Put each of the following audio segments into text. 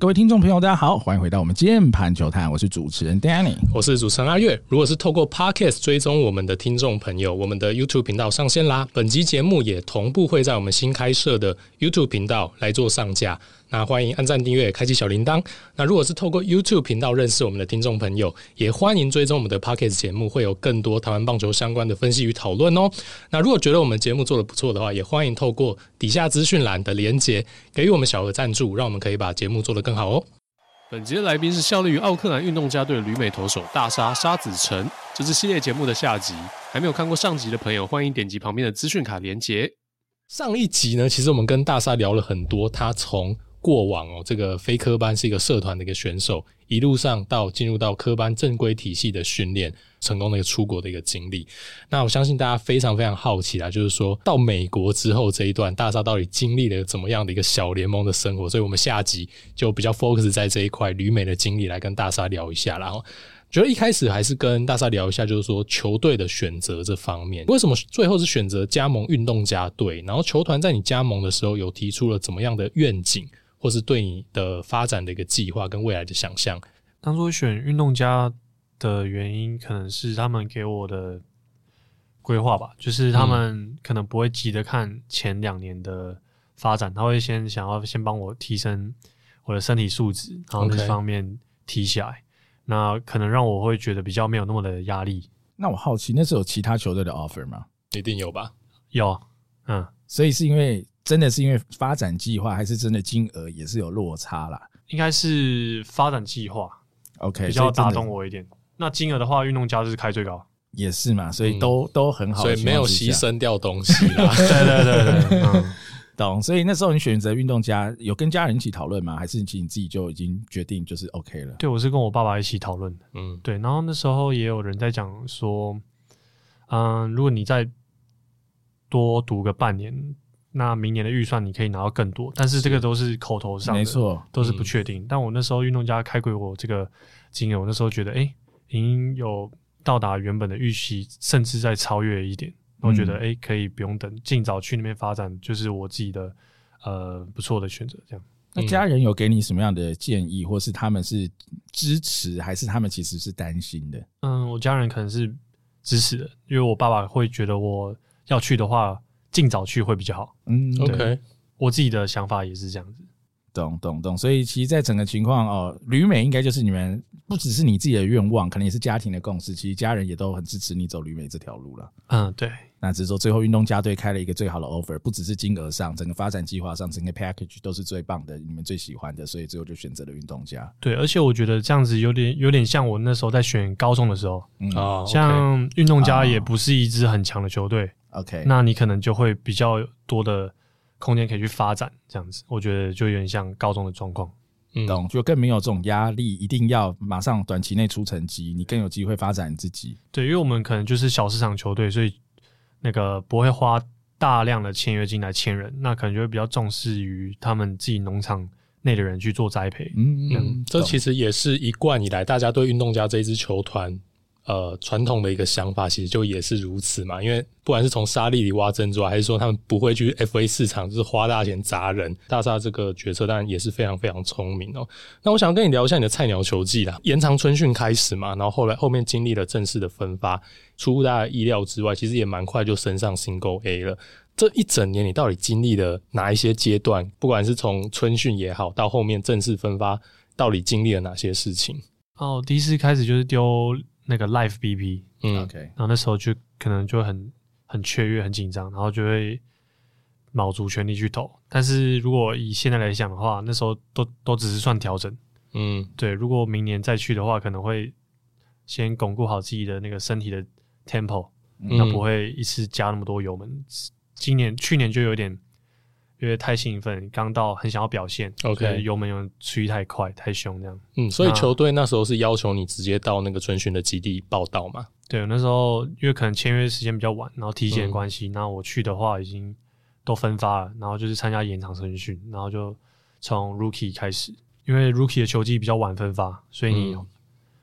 各位听众朋友，大家好，欢迎回到我们键盘球探，我是主持人 Danny，我是主持人阿月。如果是透过 Podcast 追踪我们的听众朋友，我们的 YouTube 频道上线啦，本集节目也同步会在我们新开设的 YouTube 频道来做上架。那欢迎按赞、订阅、开启小铃铛。那如果是透过 YouTube 频道认识我们的听众朋友，也欢迎追踪我们的 Podcast 节目，会有更多台湾棒球相关的分析与讨论哦。那如果觉得我们节目做得不错的话，也欢迎透过底下资讯栏的连结，给予我们小额赞助，让我们可以把节目做得更好哦。本集的来宾是效力于奥克兰运动家队的旅美投手大沙沙子成，这是系列节目的下集。还没有看过上集的朋友，欢迎点击旁边的资讯卡连结。上一集呢，其实我们跟大沙聊了很多，他从过往哦，这个非科班是一个社团的一个选手，一路上到进入到科班正规体系的训练，成功的一个出国的一个经历。那我相信大家非常非常好奇啦，就是说到美国之后这一段，大沙到底经历了怎么样的一个小联盟的生活？所以我们下集就比较 focus 在这一块旅美的经历来跟大沙聊一下。然后觉得一开始还是跟大沙聊一下，就是说球队的选择这方面，为什么最后是选择加盟运动家队？然后球团在你加盟的时候有提出了怎么样的愿景？或是对你的发展的一个计划跟未来的想象。当初选运动家的原因，可能是他们给我的规划吧，就是他们可能不会急着看前两年的发展，他会先想要先帮我提升我的身体素质，然后这方面提起来.那可能让我会觉得比较没有那么的压力。那我好奇，那是有其他球队的 offer 吗？一定有吧？有，嗯，所以是因为。真的是因为发展计划，还是真的金额也是有落差啦？应该是发展计划，OK，比较打动我一点。那金额的话，运动家就是开最高，也是嘛，所以都、嗯、都很好，所以没有牺牲掉东西啦。对对对对，嗯、懂。所以那时候你选择运动家，有跟家人一起讨论吗？还是你自己就已经决定就是 OK 了？对，我是跟我爸爸一起讨论的。嗯，对。然后那时候也有人在讲说，嗯，如果你再多读个半年。那明年的预算你可以拿到更多，但是这个都是口头上的，没错，都是不确定。嗯、但我那时候运动家开给我这个金额，我那时候觉得，哎、欸，已经有到达原本的预期，甚至在超越一点。我觉得，哎、欸，可以不用等，尽早去那边发展，就是我自己的呃不错的选择。这样，那家人有给你什么样的建议，或是他们是支持，还是他们其实是担心的？嗯，我家人可能是支持的，因为我爸爸会觉得我要去的话。尽早去会比较好。嗯，OK，我自己的想法也是这样子。懂懂懂。所以其实，在整个情况哦，旅美应该就是你们不只是你自己的愿望，可能也是家庭的共识。其实家人也都很支持你走旅美这条路了。嗯，对。那只是说，最后运动家队开了一个最好的 offer，不只是金额上，整个发展计划上，整个 package 都是最棒的，你们最喜欢的，所以最后就选择了运动家。对，而且我觉得这样子有点有点像我那时候在选高中的时候。嗯，像运动家也不是一支很强的球队。OK，那你可能就会比较多的空间可以去发展，这样子，我觉得就有点像高中的状况，嗯，懂，就更没有这种压力，一定要马上短期内出成绩，你更有机会发展你自己。对，因为我们可能就是小市场球队，所以那个不会花大量的签约金来签人，那可能就会比较重视于他们自己农场内的人去做栽培。嗯嗯，嗯，这其实也是一贯以来大家对运动家这一支球团。呃，传统的一个想法其实就也是如此嘛，因为不管是从沙粒里挖珍珠，还是说他们不会去 FA 市场，就是花大钱砸人。大厦这个决策当然也是非常非常聪明哦。那我想跟你聊一下你的菜鸟球技啦，延长春训开始嘛，然后后来后面经历了正式的分发，出乎大家意料之外，其实也蛮快就升上 Single A 了。这一整年你到底经历了哪一些阶段？不管是从春训也好，到后面正式分发，到底经历了哪些事情？哦，第一次开始就是丢。那个 Live BP，嗯，OK，然后那时候就可能就很很雀跃、很紧张，然后就会卯足全力去投。但是如果以现在来讲的话，那时候都都只是算调整，嗯，对。如果明年再去的话，可能会先巩固好自己的那个身体的 tempo，那、嗯、不会一次加那么多油门。今年、去年就有点。因为太兴奋，刚到很想要表现，OK，油门又吹太快、太凶这样。嗯，所以球队那时候是要求你直接到那个春训的基地报到嘛？对，那时候因为可能签约时间比较晚，然后体检关系，那、嗯、我去的话已经都分发了，然后就是参加延长春训，然后就从 Rookie 开始，因为 Rookie 的球技比较晚分发，所以你、嗯、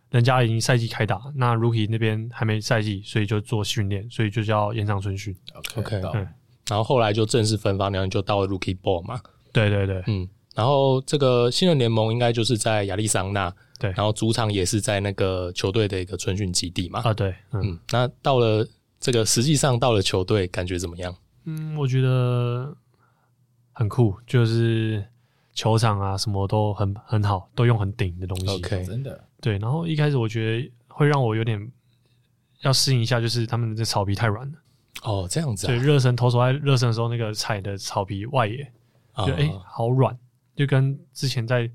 人家已经赛季开打，那 Rookie 那边还没赛季，所以就做训练，所以就叫延长春训。OK，对。然后后来就正式分发，然后就到了 Rookie Ball 嘛。对对对，嗯。然后这个新人联盟应该就是在亚利桑那，对，然后主场也是在那个球队的一个春训基地嘛。啊，对，嗯，嗯，那到了这个实际上到了球队，感觉怎么样？嗯，我觉得很酷，就是球场啊，什么都很很好，都用很顶的东西。OK，真的。对，然后一开始我觉得会让我有点要适应一下，就是他们的草皮太软了。哦，这样子啊。对，热身投手在热身的时候，那个踩的草皮外野，就哎、欸，好软。就跟之前在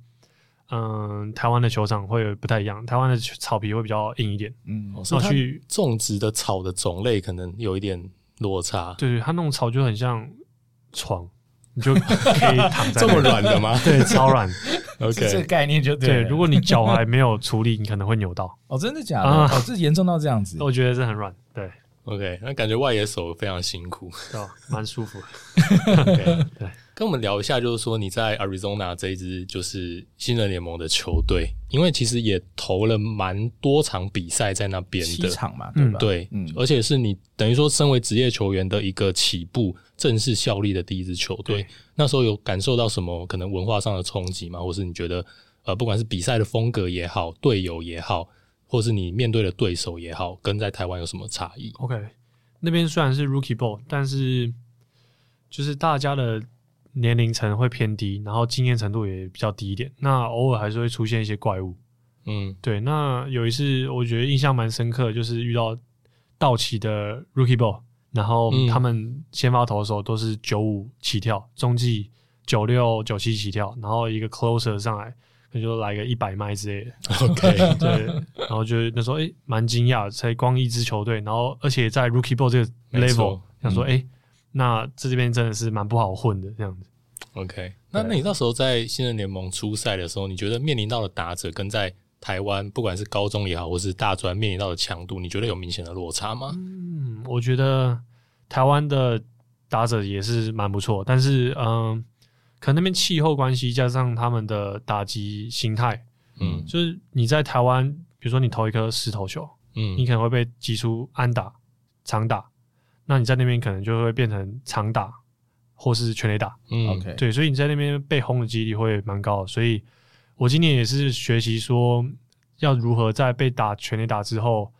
嗯台湾的球场会不太一样，台湾的草皮会比较硬一点。嗯，然后去种植的草的种类可能有一点落差。对，它那种草就很像床，你就可以躺在这么软的吗？对，超软。OK，这个概念就对，对。如果你脚还没有处理，你可能会扭到。哦，真的假的？嗯、哦，这严重到这样子？我觉得这很软。对，OK，那感觉外野手非常辛苦，对，蛮舒服的。Okay, 对。跟我们聊一下，就是说你在 Arizona 这一支就是新人联盟的球队，因为其实也投了蛮多场比赛在那边的，七场嘛，对吧？对，嗯，而且是你等于说身为职业球员的一个起步正式效力的第一支球队，那时候有感受到什么可能文化上的冲击吗？或是你觉得呃，不管是比赛的风格也好，队友也好，或是你面对的对手也好，跟在台湾有什么差异？OK，那边虽然是 Rookie Ball，但是就是大家的。年龄层会偏低，然后经验程度也比较低一点。那偶尔还是会出现一些怪物。嗯，对。那有一次我觉得印象蛮深刻，就是遇到道奇的 Rookie Ball，然后他们先发投手都是九五起跳，中继九六九七起跳，然后一个 Closer 上来，那就来个一百迈之类的。OK，对。然后就那时候诶蛮惊讶，才光一支球队，然后而且在 Rookie Ball 这个 level，想说诶。欸那这这边真的是蛮不好混的这样子。OK，那那你到时候在新人联盟初赛的时候，你觉得面临到的打者跟在台湾不管是高中也好，或是大专面临到的强度，你觉得有明显的落差吗？嗯，我觉得台湾的打者也是蛮不错，但是嗯，可能那边气候关系加上他们的打击心态，嗯，就是你在台湾，比如说你投一颗石头球，嗯，你可能会被击出安打、长打。那你在那边可能就会变成长打，或是全垒打。嗯，OK，对，所以你在那边被轰的几率会蛮高的。所以我今年也是学习说，要如何在被打全垒打之后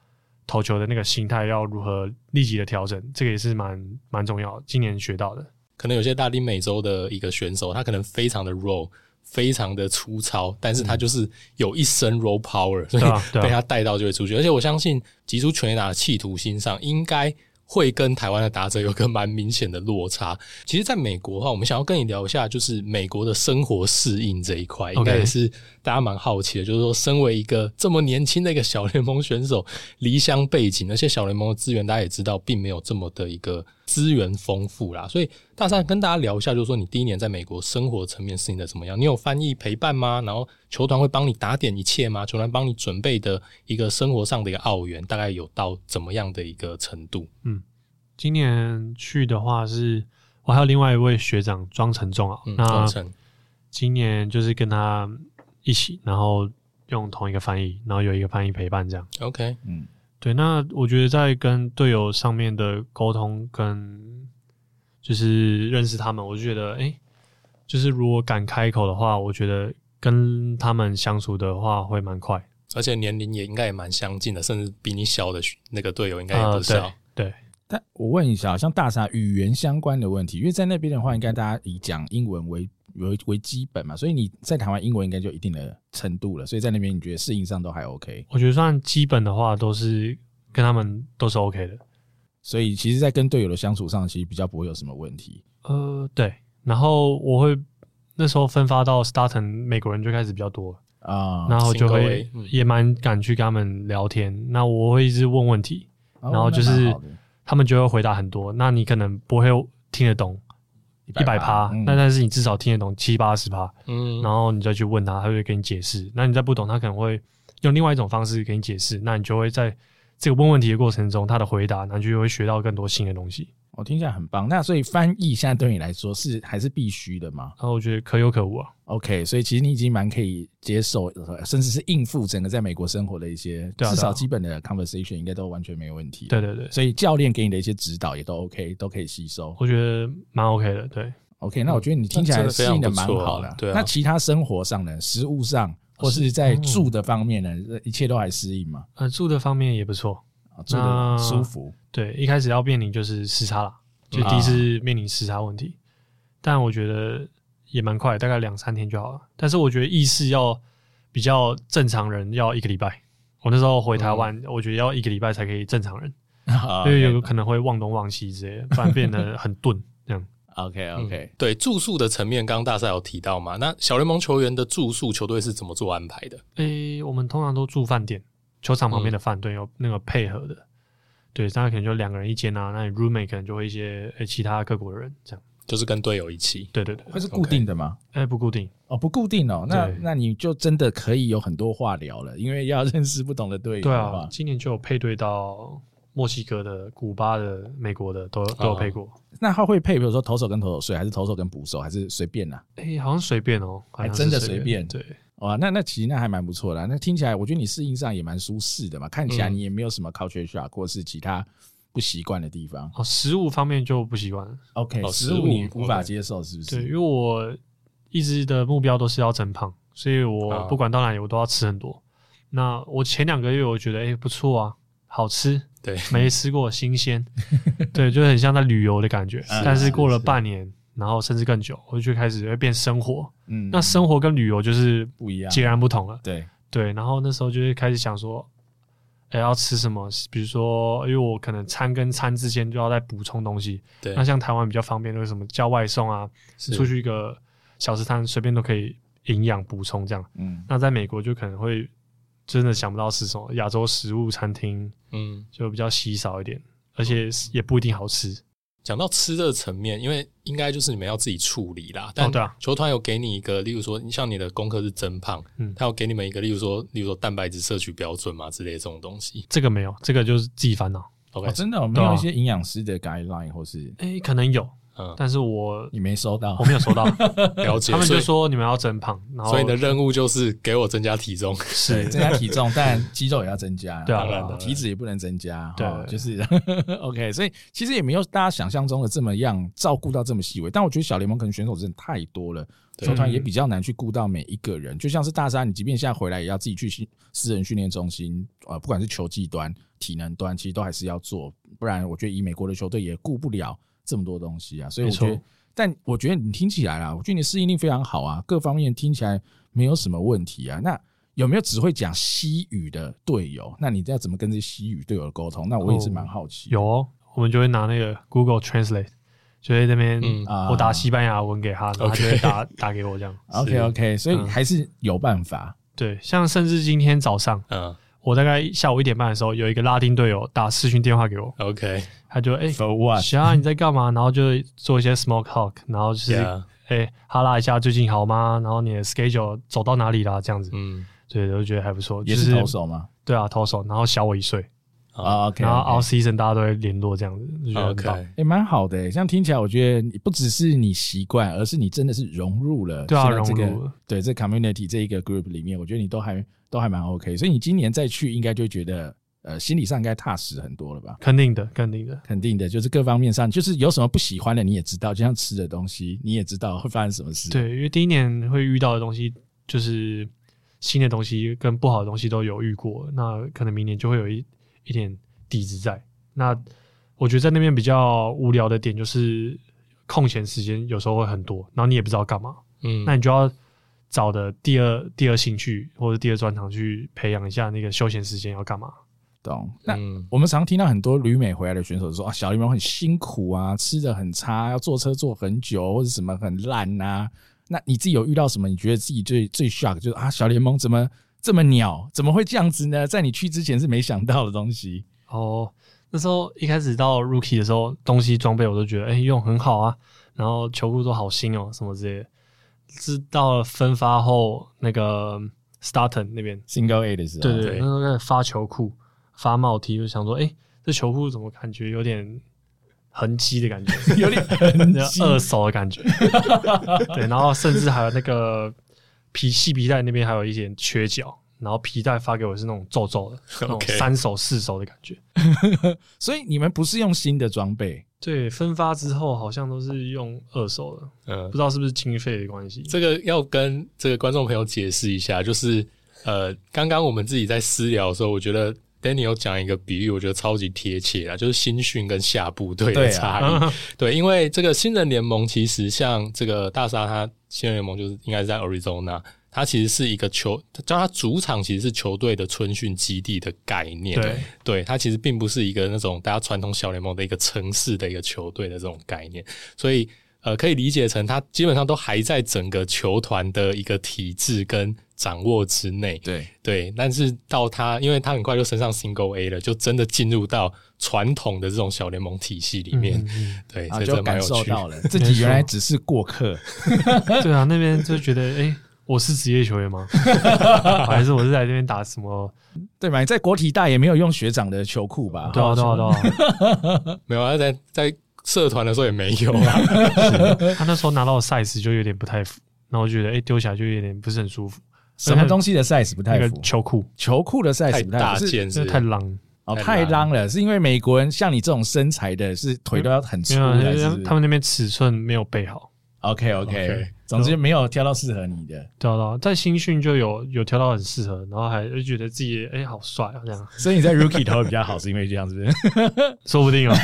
投球的那个心态要如何立即的调整，这个也是蛮蛮重要。今年学到的，可能有些大丁美洲的一个选手，他可能非常的 raw，非常的粗糙，但是他就是有一身 raw power，所以被他带到就会出去。而且我相信，极出全垒打的企图心上应该。会跟台湾的打者有个蛮明显的落差。其实，在美国的话，我们想要跟你聊一下，就是美国的生活适应这一块，应该也是大家蛮好奇的。就是说，身为一个这么年轻的一个小联盟选手，离乡背景，而且小联盟的资源大家也知道，并没有这么的一个资源丰富啦。所以，大三跟大家聊一下，就是说，你第一年在美国生活层面适应的怎么样？你有翻译陪伴吗？然后，球团会帮你打点一切吗？球团帮你准备的一个生活上的一个澳元，大概有到怎么样的一个程度？嗯。今年去的话是，我还有另外一位学长庄成仲啊。嗯、那今年就是跟他一起，然后用同一个翻译，然后有一个翻译陪伴这样。OK，嗯，对。那我觉得在跟队友上面的沟通，跟就是认识他们，我就觉得，哎、欸，就是如果敢开口的话，我觉得跟他们相处的话会蛮快，而且年龄也应该也蛮相近的，甚至比你小的那个队友应该也不小。呃、对。对但我问一下，像大沙语言相关的问题，因为在那边的话，应该大家以讲英文为为为基本嘛，所以你在台湾英文应该就一定的程度了，所以在那边你觉得适应上都还 OK？我觉得算基本的话，都是跟他们都是 OK 的，所以其实，在跟队友的相处上，其实比较不会有什么问题。呃，对。然后我会那时候分发到 Starting 美国人就开始比较多啊，然后就会也蛮敢去跟他们聊天。那我会一直问问题，然后就是。他们就会回答很多，那你可能不会听得懂一百趴，那但是你至少听得懂七八十趴，嗯，然后你再去问他，他会给你解释。那你再不懂，他可能会用另外一种方式给你解释。那你就会在这个问问题的过程中，他的回答，然后就会学到更多新的东西。我听起来很棒。那所以翻译现在对你来说是还是必须的吗？啊，我觉得可有可无啊。OK，所以其实你已经蛮可以接受，甚至是应付整个在美国生活的一些，至少基本的 conversation 应该都完全没有问题。对对对，所以教练给你的一些指导也都 OK，都可以吸收。我觉得蛮 OK 的。对 OK，那我觉得你听起来适应的蛮好的。对，那其他生活上呢，食物上或是在住的方面呢，一切都还适应吗？呃，住的方面也不错，住的舒服。对，一开始要面临就是时差啦，就第一次面临时差问题，但我觉得也蛮快，大概两三天就好了。但是我觉得意识要比较正常人要一个礼拜。我那时候回台湾，我觉得要一个礼拜才可以正常人，因为有可能会忘东忘西之类的，反而变得 很钝这样。OK OK，、嗯、对住宿的层面，刚刚大赛有提到嘛？那小联盟球员的住宿，球队是怎么做安排的？诶、欸，我们通常都住饭店，球场旁边的饭店有那个配合的。嗯、对，大概可能就两个人一间啊，那你 roommate 可能就会一些诶、欸、其他各国的人这样，就是跟队友一起。对对对，会是固定的吗？诶、欸，不固定哦，不固定哦。那那你就真的可以有很多话聊了，因为要认识不同的队友。对啊，今年就有配对到。墨西哥的、古巴的、美国的都都有配过。那他会配，比如说投手跟投手睡，还是投手跟捕手，还是随便呢？哎，好像随便哦，还真的随便。对，哇，那那其实那还蛮不错的。那听起来，我觉得你适应上也蛮舒适的嘛。看起来你也没有什么 culture shock 或是其他不习惯的地方。哦，食物方面就不习惯。OK，食物你无法接受是不是？对，因为我一直的目标都是要增胖，所以我不管到哪里我都要吃很多。那我前两个月我觉得哎不错啊，好吃。对，没吃过新鲜，对，就很像在旅游的感觉。但是过了半年，然后甚至更久，我就开始会变生活。嗯，那生活跟旅游就是不一样，截然不同了。对对，然后那时候就会开始想说，哎，要吃什么？比如说，因为我可能餐跟餐之间就要再补充东西。对，那像台湾比较方便，为什么叫外送啊？出去一个小吃摊，随便都可以营养补充这样。嗯，那在美国就可能会。真的想不到吃什么亚洲食物餐厅，嗯，就比较稀少一点，而且也不一定好吃。讲到吃的层面，因为应该就是你们要自己处理啦。但球团有给你一个，例如说，你像你的功课是增胖，嗯，他有给你们一个，例如说，例如说蛋白质摄取标准嘛之类的这种东西。这个没有，这个就是自己烦恼。OK，真的没有一些营养师的 guideline 或是，哎，可能有。嗯，但是我你没收到，我没有收到。了解，他们就说你们要增胖，然后所以你的任务就是给我增加体重，是 增加体重，但肌肉也要增加，对啊，体脂也不能增加，对，就是 OK。所以其实也没有大家想象中的这么样照顾到这么细微，但我觉得小联盟可能选手真的太多了，球团也比较难去顾到每一个人。就像是大山，你即便现在回来也要自己去私人训练中心，呃，不管是球技端、体能端，其实都还是要做，不然我觉得以美国的球队也顾不了。这么多东西啊，所以我觉得，但我觉得你听起来啊，我觉得你适应力非常好啊，各方面听起来没有什么问题啊。那有没有只会讲西语的队友？那你要怎么跟这些西语队友沟通？那我也是蛮好奇。有哦，我们就会拿那个 Google Translate，就在那边，我打西班牙文给他，然后他就会打打给我这样。OK OK，所以还是有办法。对，像甚至今天早上，嗯。我大概下午一点半的时候，有一个拉丁队友打视讯电话给我。OK，他就哎，小安你在干嘛？然后就做一些 small talk，然后就是哎哈拉一下最近好吗？然后你的 schedule 走到哪里啦？这样子，嗯，对，我就觉得还不错。也是投手吗？对啊，投手，然后小我一岁。啊，OK，然后 all season 大家都会联络这样子，就觉得很棒。也蛮好的，这样听起来，我觉得不只是你习惯，而是你真的是融入了。对啊，融入了。对，这 community 这一个 group 里面，我觉得你都还都还蛮 OK。所以你今年再去，应该就觉得呃，心理上应该踏实很多了吧？肯定的，肯定的，肯定的，就是各方面上，就是有什么不喜欢的，你也知道，就像吃的东西，你也知道会发生什么事。对，因为第一年会遇到的东西，就是新的东西跟不好的东西都有遇过，那可能明年就会有一一点。底子在那，我觉得在那边比较无聊的点就是空闲时间有时候会很多，然后你也不知道干嘛，嗯，那你就要找的第二第二兴趣或者第二专长去培养一下那个休闲时间要干嘛，懂？那我们常听到很多旅美回来的选手说啊，小联盟很辛苦啊，吃的很差，要坐车坐很久或者什么很烂呐。那你自己有遇到什么？你觉得自己最最 shock 就是啊，小联盟怎么这么鸟？怎么会这样子呢？在你去之前是没想到的东西。哦，那时候一开始到 Rookie 的时候，东西装备我都觉得哎、欸、用很好啊，然后球裤都好新哦，什么之类的。是到了分发后，那个 Starton 那边 Single A 的时候，对对对，那时候开始发球裤、发帽 T，就想说，哎、欸，这球裤怎么感觉有点痕迹的感觉，有点二手的感觉。对，然后甚至还有那个皮细皮带那边还有一点缺角。然后皮带发给我是那种皱皱的，那种三手四手的感觉。所以你们不是用新的装备，对，分发之后好像都是用二手的，嗯，不知道是不是经费的关系。这个要跟这个观众朋友解释一下，就是呃，刚刚我们自己在私聊的时候，我觉得 Danny 有讲一个比喻，我觉得超级贴切啊，就是新训跟下部队的差异。对，啊、对，因为这个新人联盟其实像这个大沙，他新人联盟就是应该是在 Arizona。它其实是一个球，叫它主场其实是球队的春训基地的概念。对，对，它其实并不是一个那种大家传统小联盟的一个城市的一个球队的这种概念。所以，呃，可以理解成他基本上都还在整个球团的一个体制跟掌握之内。对，对。但是到他，因为他很快就升上 Single A 了，就真的进入到传统的这种小联盟体系里面。嗯、对，啊，就感受到了 自己原来只是过客。对啊，那边就觉得哎。欸我是职业球员吗？还是我是在这边打什么？对吧？你在国体大也没有用学长的球裤吧？对啊，对啊，对啊，没有啊，在在社团的时候也没有啊。他那时候拿到的 size 就有点不太符，然后我觉得哎，丢起来就有点不是很舒服。什么东西的 size 不太符？那个球裤，球裤的 size 不太大件，是太 long 哦，太 long 了，是因为美国人像你这种身材的，是腿都要很粗，他们那边尺寸没有备好。OK OK，总之没有挑到适合你的，挑到在新训就有有挑到很适合，然后还就觉得自己哎、欸、好帅啊这样，所以你在 Rookie 投的比较好，是因为这样子，说不定哦。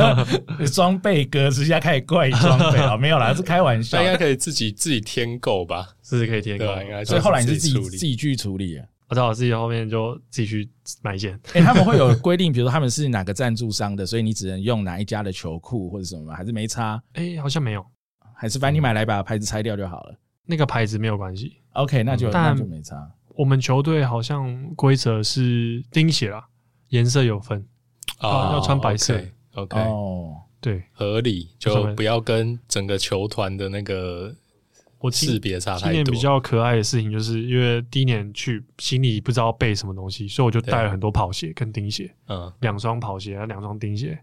装备哥直接开始怪装备啊，没有啦，是开玩笑，应该可以自己自己添购吧，是可以添购，应该。所以后来你是自己自己去处理啊？我知道我自己后面就自己去买一件。哎、欸，他们会有规定，比如说他们是哪个赞助商的，所以你只能用哪一家的球裤或者什么吗？还是没差？哎、欸，好像没有。还是反正你买来把牌子拆掉就好了，那个牌子没有关系。OK，那就那就没差。我们球队好像规则是钉鞋啦，颜色有分啊，要穿白色。OK，哦，对，合理，就不要跟整个球团的那个我识别差太多。今年比较可爱的事情，就是因为第一年去，心里不知道备什么东西，所以我就带了很多跑鞋跟钉鞋，嗯，两双跑鞋，两双钉鞋。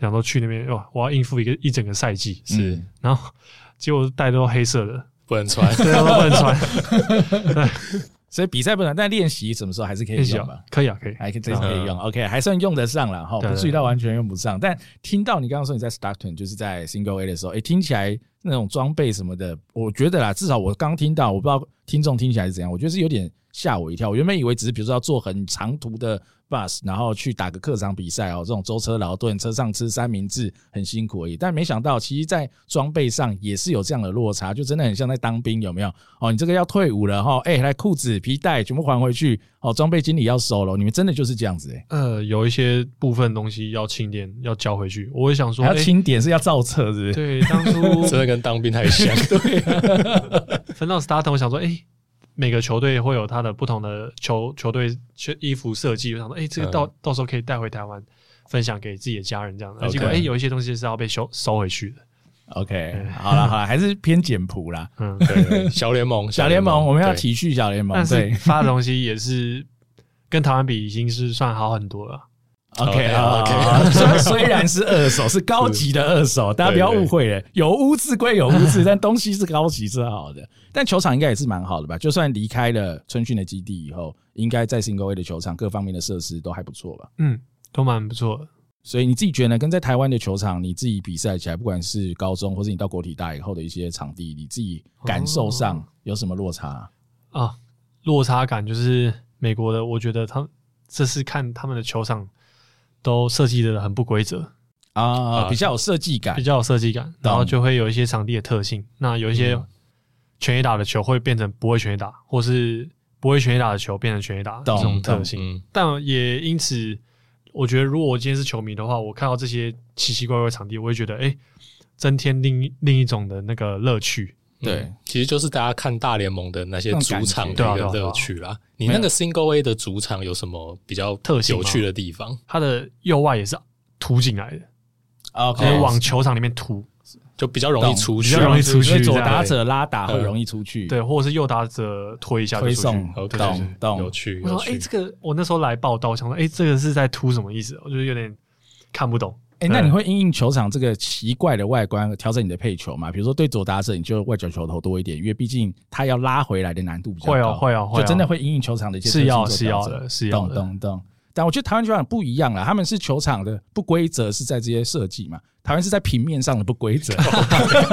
想说去那边哇，我要应付一个一整个赛季，是，然后结果带都黑色的，不能穿，对，都不能穿，对，所以比赛不能，但练习什么时候还是可以用吧？可以啊，可以，还可以，这次可以用，OK，还算用得上了哈，不至于到完全用不上。但听到你刚刚说你在 Stockton 就是在 Single A 的时候，诶，听起来那种装备什么的，我觉得啦，至少我刚听到，我不知道听众听起来是怎样，我觉得是有点吓我一跳。我原本以为只是比如说要做很长途的。bus，然后去打个客场比赛哦，这种舟车劳顿，车上吃三明治很辛苦而已。但没想到，其实，在装备上也是有这样的落差，就真的很像在当兵，有没有？哦，你这个要退伍了哈，哎，来裤子、皮带全部还回去，哦，装备经理要收了。你们真的就是这样子哎？呃，有一些部分东西要清点，要交回去。我会想说，要清点是要造册，是不是？对，当初 真的跟当兵太像。对，分到 start，我想说，哎。每个球队会有他的不同的球球队衣服设计，我想说，哎、欸，这个到、嗯、到时候可以带回台湾分享给自己的家人，这样的。结果，哎，有一些东西是要被收收回去的。OK，好了好了，还是偏简朴啦。嗯，对，小联盟，小联盟，我们要体恤小联盟。对，发的东西也是跟台湾比，已经是算好很多了。OK OK，虽虽然是二手，是高级的二手，大家不要误会了。有污渍归有污渍，但东西是高级是好的。但球场应该也是蛮好的吧？就算离开了春训的基地以后，应该在 Single A 的球场各方面的设施都还不错吧？嗯，都蛮不错的。所以你自己觉得呢？跟在台湾的球场，你自己比赛起来，不管是高中或者你到国体大以后的一些场地，你自己感受上有什么落差啊？落差感就是美国的，我觉得他这次看他们的球场。都设计的很不规则啊，比较有设计感，比较有设计感，然后就会有一些场地的特性。那有一些全垒打的球会变成不会全垒打，或是不会全垒打的球变成全垒打这种特性。但也因此，我觉得如果我今天是球迷的话，我看到这些奇奇怪怪的场地，我会觉得哎，增添另另一种的那个乐趣。对，其实就是大家看大联盟的那些主场的一个乐趣啦。你那个 Single A 的主场有什么比较特有趣的地方？它的右外也是凸进来的，OK，往球场里面凸，就比较容易出去，比较容易出去。左打者拉打会容易出去，对，或者是右打者推一下推送，懂懂，有趣。我说，哎，这个我那时候来报道，想说，哎，这个是在突什么意思？我就有点看不懂。哎、欸，那你会因应球场这个奇怪的外观调整你的配球吗？比如说对左打者，你就外角球投多一点，因为毕竟他要拉回来的难度比较高。会哦，会哦，会哦，就真的会因应球场的一些是要是要的，是要的。懂懂懂。但我觉得台湾球场不一样了，他们是球场的不规则是在这些设计嘛。台湾是在平面上的不规则。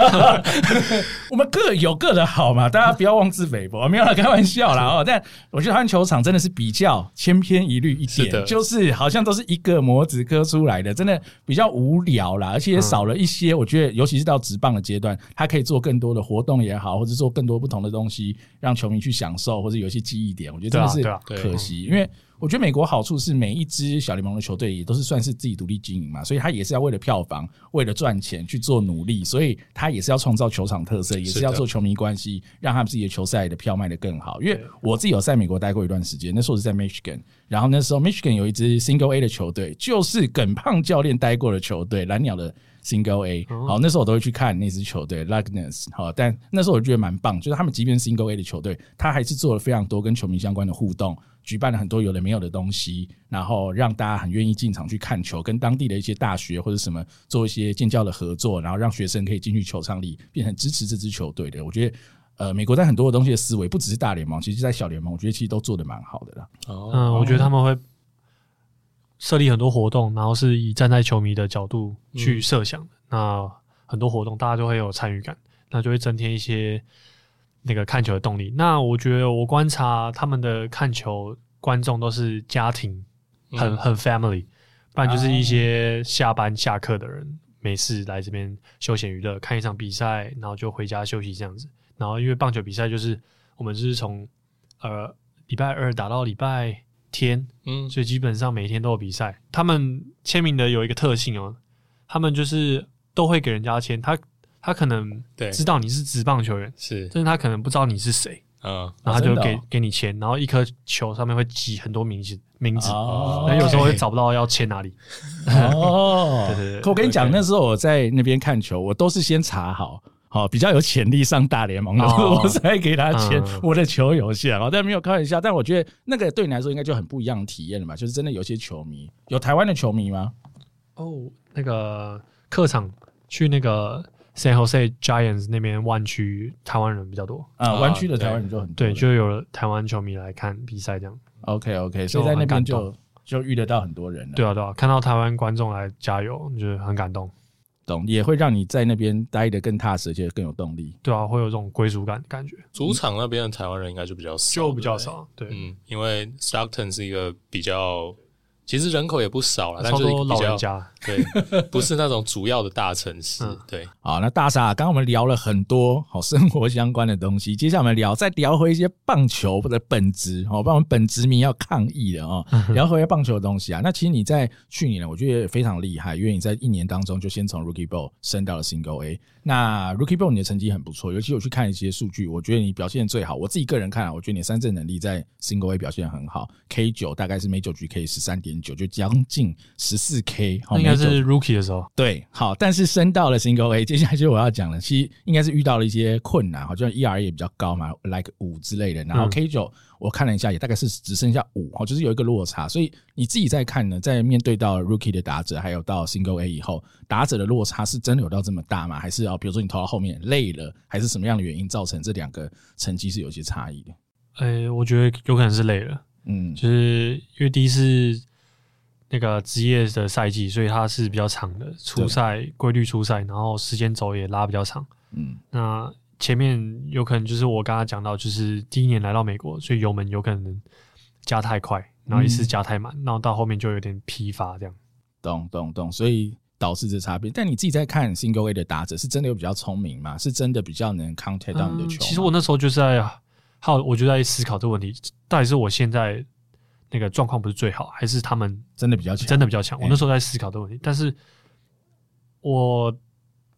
我们各有各的好嘛，大家不要妄自菲薄，没有啦，开玩笑啦哦。但我觉得台湾球场真的是比较千篇一律一点，是就是好像都是一个模子刻出来的，真的比较无聊啦，而且也少了一些。我觉得，尤其是到直棒的阶段，它可以做更多的活动也好，或者做更多不同的东西，让球迷去享受，或者有一些记忆点。我觉得真的是可惜，因为。我觉得美国好处是每一支小联盟的球队也都是算是自己独立经营嘛，所以他也是要为了票房、为了赚钱去做努力，所以他也是要创造球场特色，也是要做球迷关系，让他们自己的球赛的票卖得更好。因为我自己有在美国待过一段时间，那时候是在 Michigan，然后那时候 Michigan 有一支 Single A 的球队，就是耿胖教练待过的球队，蓝鸟的 Single A。好，那时候我都会去看那支球队 Lagunitas 好，但那时候我觉得蛮棒，就是他们即便是 Single A 的球队，他还是做了非常多跟球迷相关的互动。举办了很多有的没有的东西，然后让大家很愿意进场去看球，跟当地的一些大学或者什么做一些建教的合作，然后让学生可以进去球场里，变成支持这支球队的。我觉得，呃，美国在很多的东西的思维，不只是大联盟，其实在小联盟，我觉得其实都做得蛮好的了。嗯，我觉得他们会设立很多活动，然后是以站在球迷的角度去设想的。那很多活动大家就会有参与感，那就会增添一些。那个看球的动力，那我觉得我观察他们的看球观众都是家庭，很很 family，不然就是一些下班下课的人没事来这边休闲娱乐，看一场比赛，然后就回家休息这样子。然后因为棒球比赛就是我们就是从呃礼拜二打到礼拜天，嗯，所以基本上每天都有比赛。他们签名的有一个特性哦，他们就是都会给人家签他。他可能知道你是职棒球员，是，但是他可能不知道你是谁，嗯，然后他就给给你签，然后一颗球上面会记很多名字名字，那有时候会找不到要签哪里。哦，对对对。可我跟你讲，那时候我在那边看球，我都是先查好，好比较有潜力上大联盟的，我才给他签。我的球有限哦，但没有开玩笑。但我觉得那个对你来说应该就很不一样的体验了嘛，就是真的有些球迷，有台湾的球迷吗？哦，那个客场去那个。San Jose Giants 那边湾区台湾人比较多啊，湾区的台湾人就很多，对，就有台湾球迷来看比赛这样。OK OK，所以在那边就就遇得到很多人了。对啊对啊，看到台湾观众来加油，就是很感动。懂，也会让你在那边待得更踏实，而且更有动力。对啊，会有这种归属感感觉。主场那边的台湾人应该就比较少，就比较少。对，嗯，因为 Stockton 是一个比较。其实人口也不少了，但是老人家对，不是那种主要的大城市。嗯、对，好，那大傻，刚刚我们聊了很多好生活相关的东西，接下来我们聊再聊回一些棒球的本质哦，不然我们本职迷要抗议的哦，聊回一些棒球的东西啊。那其实你在去年呢，我觉得也非常厉害，因为你在一年当中就先从 Rookie Ball 升到了 Single A。那 Rookie Ball 你的成绩很不错，尤其我去看一些数据，我觉得你表现最好。我自己个人看啊，我觉得你三振能力在 Single A 表现很好，K 九大概是每九局可以十三点九，就将近十四 K。应该是 Rookie 的时候。对，好，但是升到了 Single A，接下来就是我要讲了，其实应该是遇到了一些困难，好像 ERA 也比较高嘛，like 五之类的，然后 K 九。我看了一下，也大概是只剩下五，就是有一个落差。所以你自己在看呢，在面对到 Rookie 的打者，还有到 Single A 以后，打者的落差是真的有到这么大吗？还是啊，比如说你投到后面累了，还是什么样的原因造成这两个成绩是有些差异的？呃、欸，我觉得有可能是累了，嗯，就是因为第一次那个职业的赛季，所以它是比较长的，初赛规律初赛，然后时间轴也拉比较长，嗯，那。前面有可能就是我刚刚讲到，就是第一年来到美国，所以油门有可能加太快，然后一次加太满，然后到后面就有点疲乏这样。懂懂懂，所以导致这差别。但你自己在看 Single A 的打者，是真的有比较聪明吗？是真的比较能 contact 到你的球？其实我那时候就是在，好，我就在思考这个问题，到底是我现在那个状况不是最好，还是他们真的比较强？真的比较强。我那时候在思考这个问题，但是我。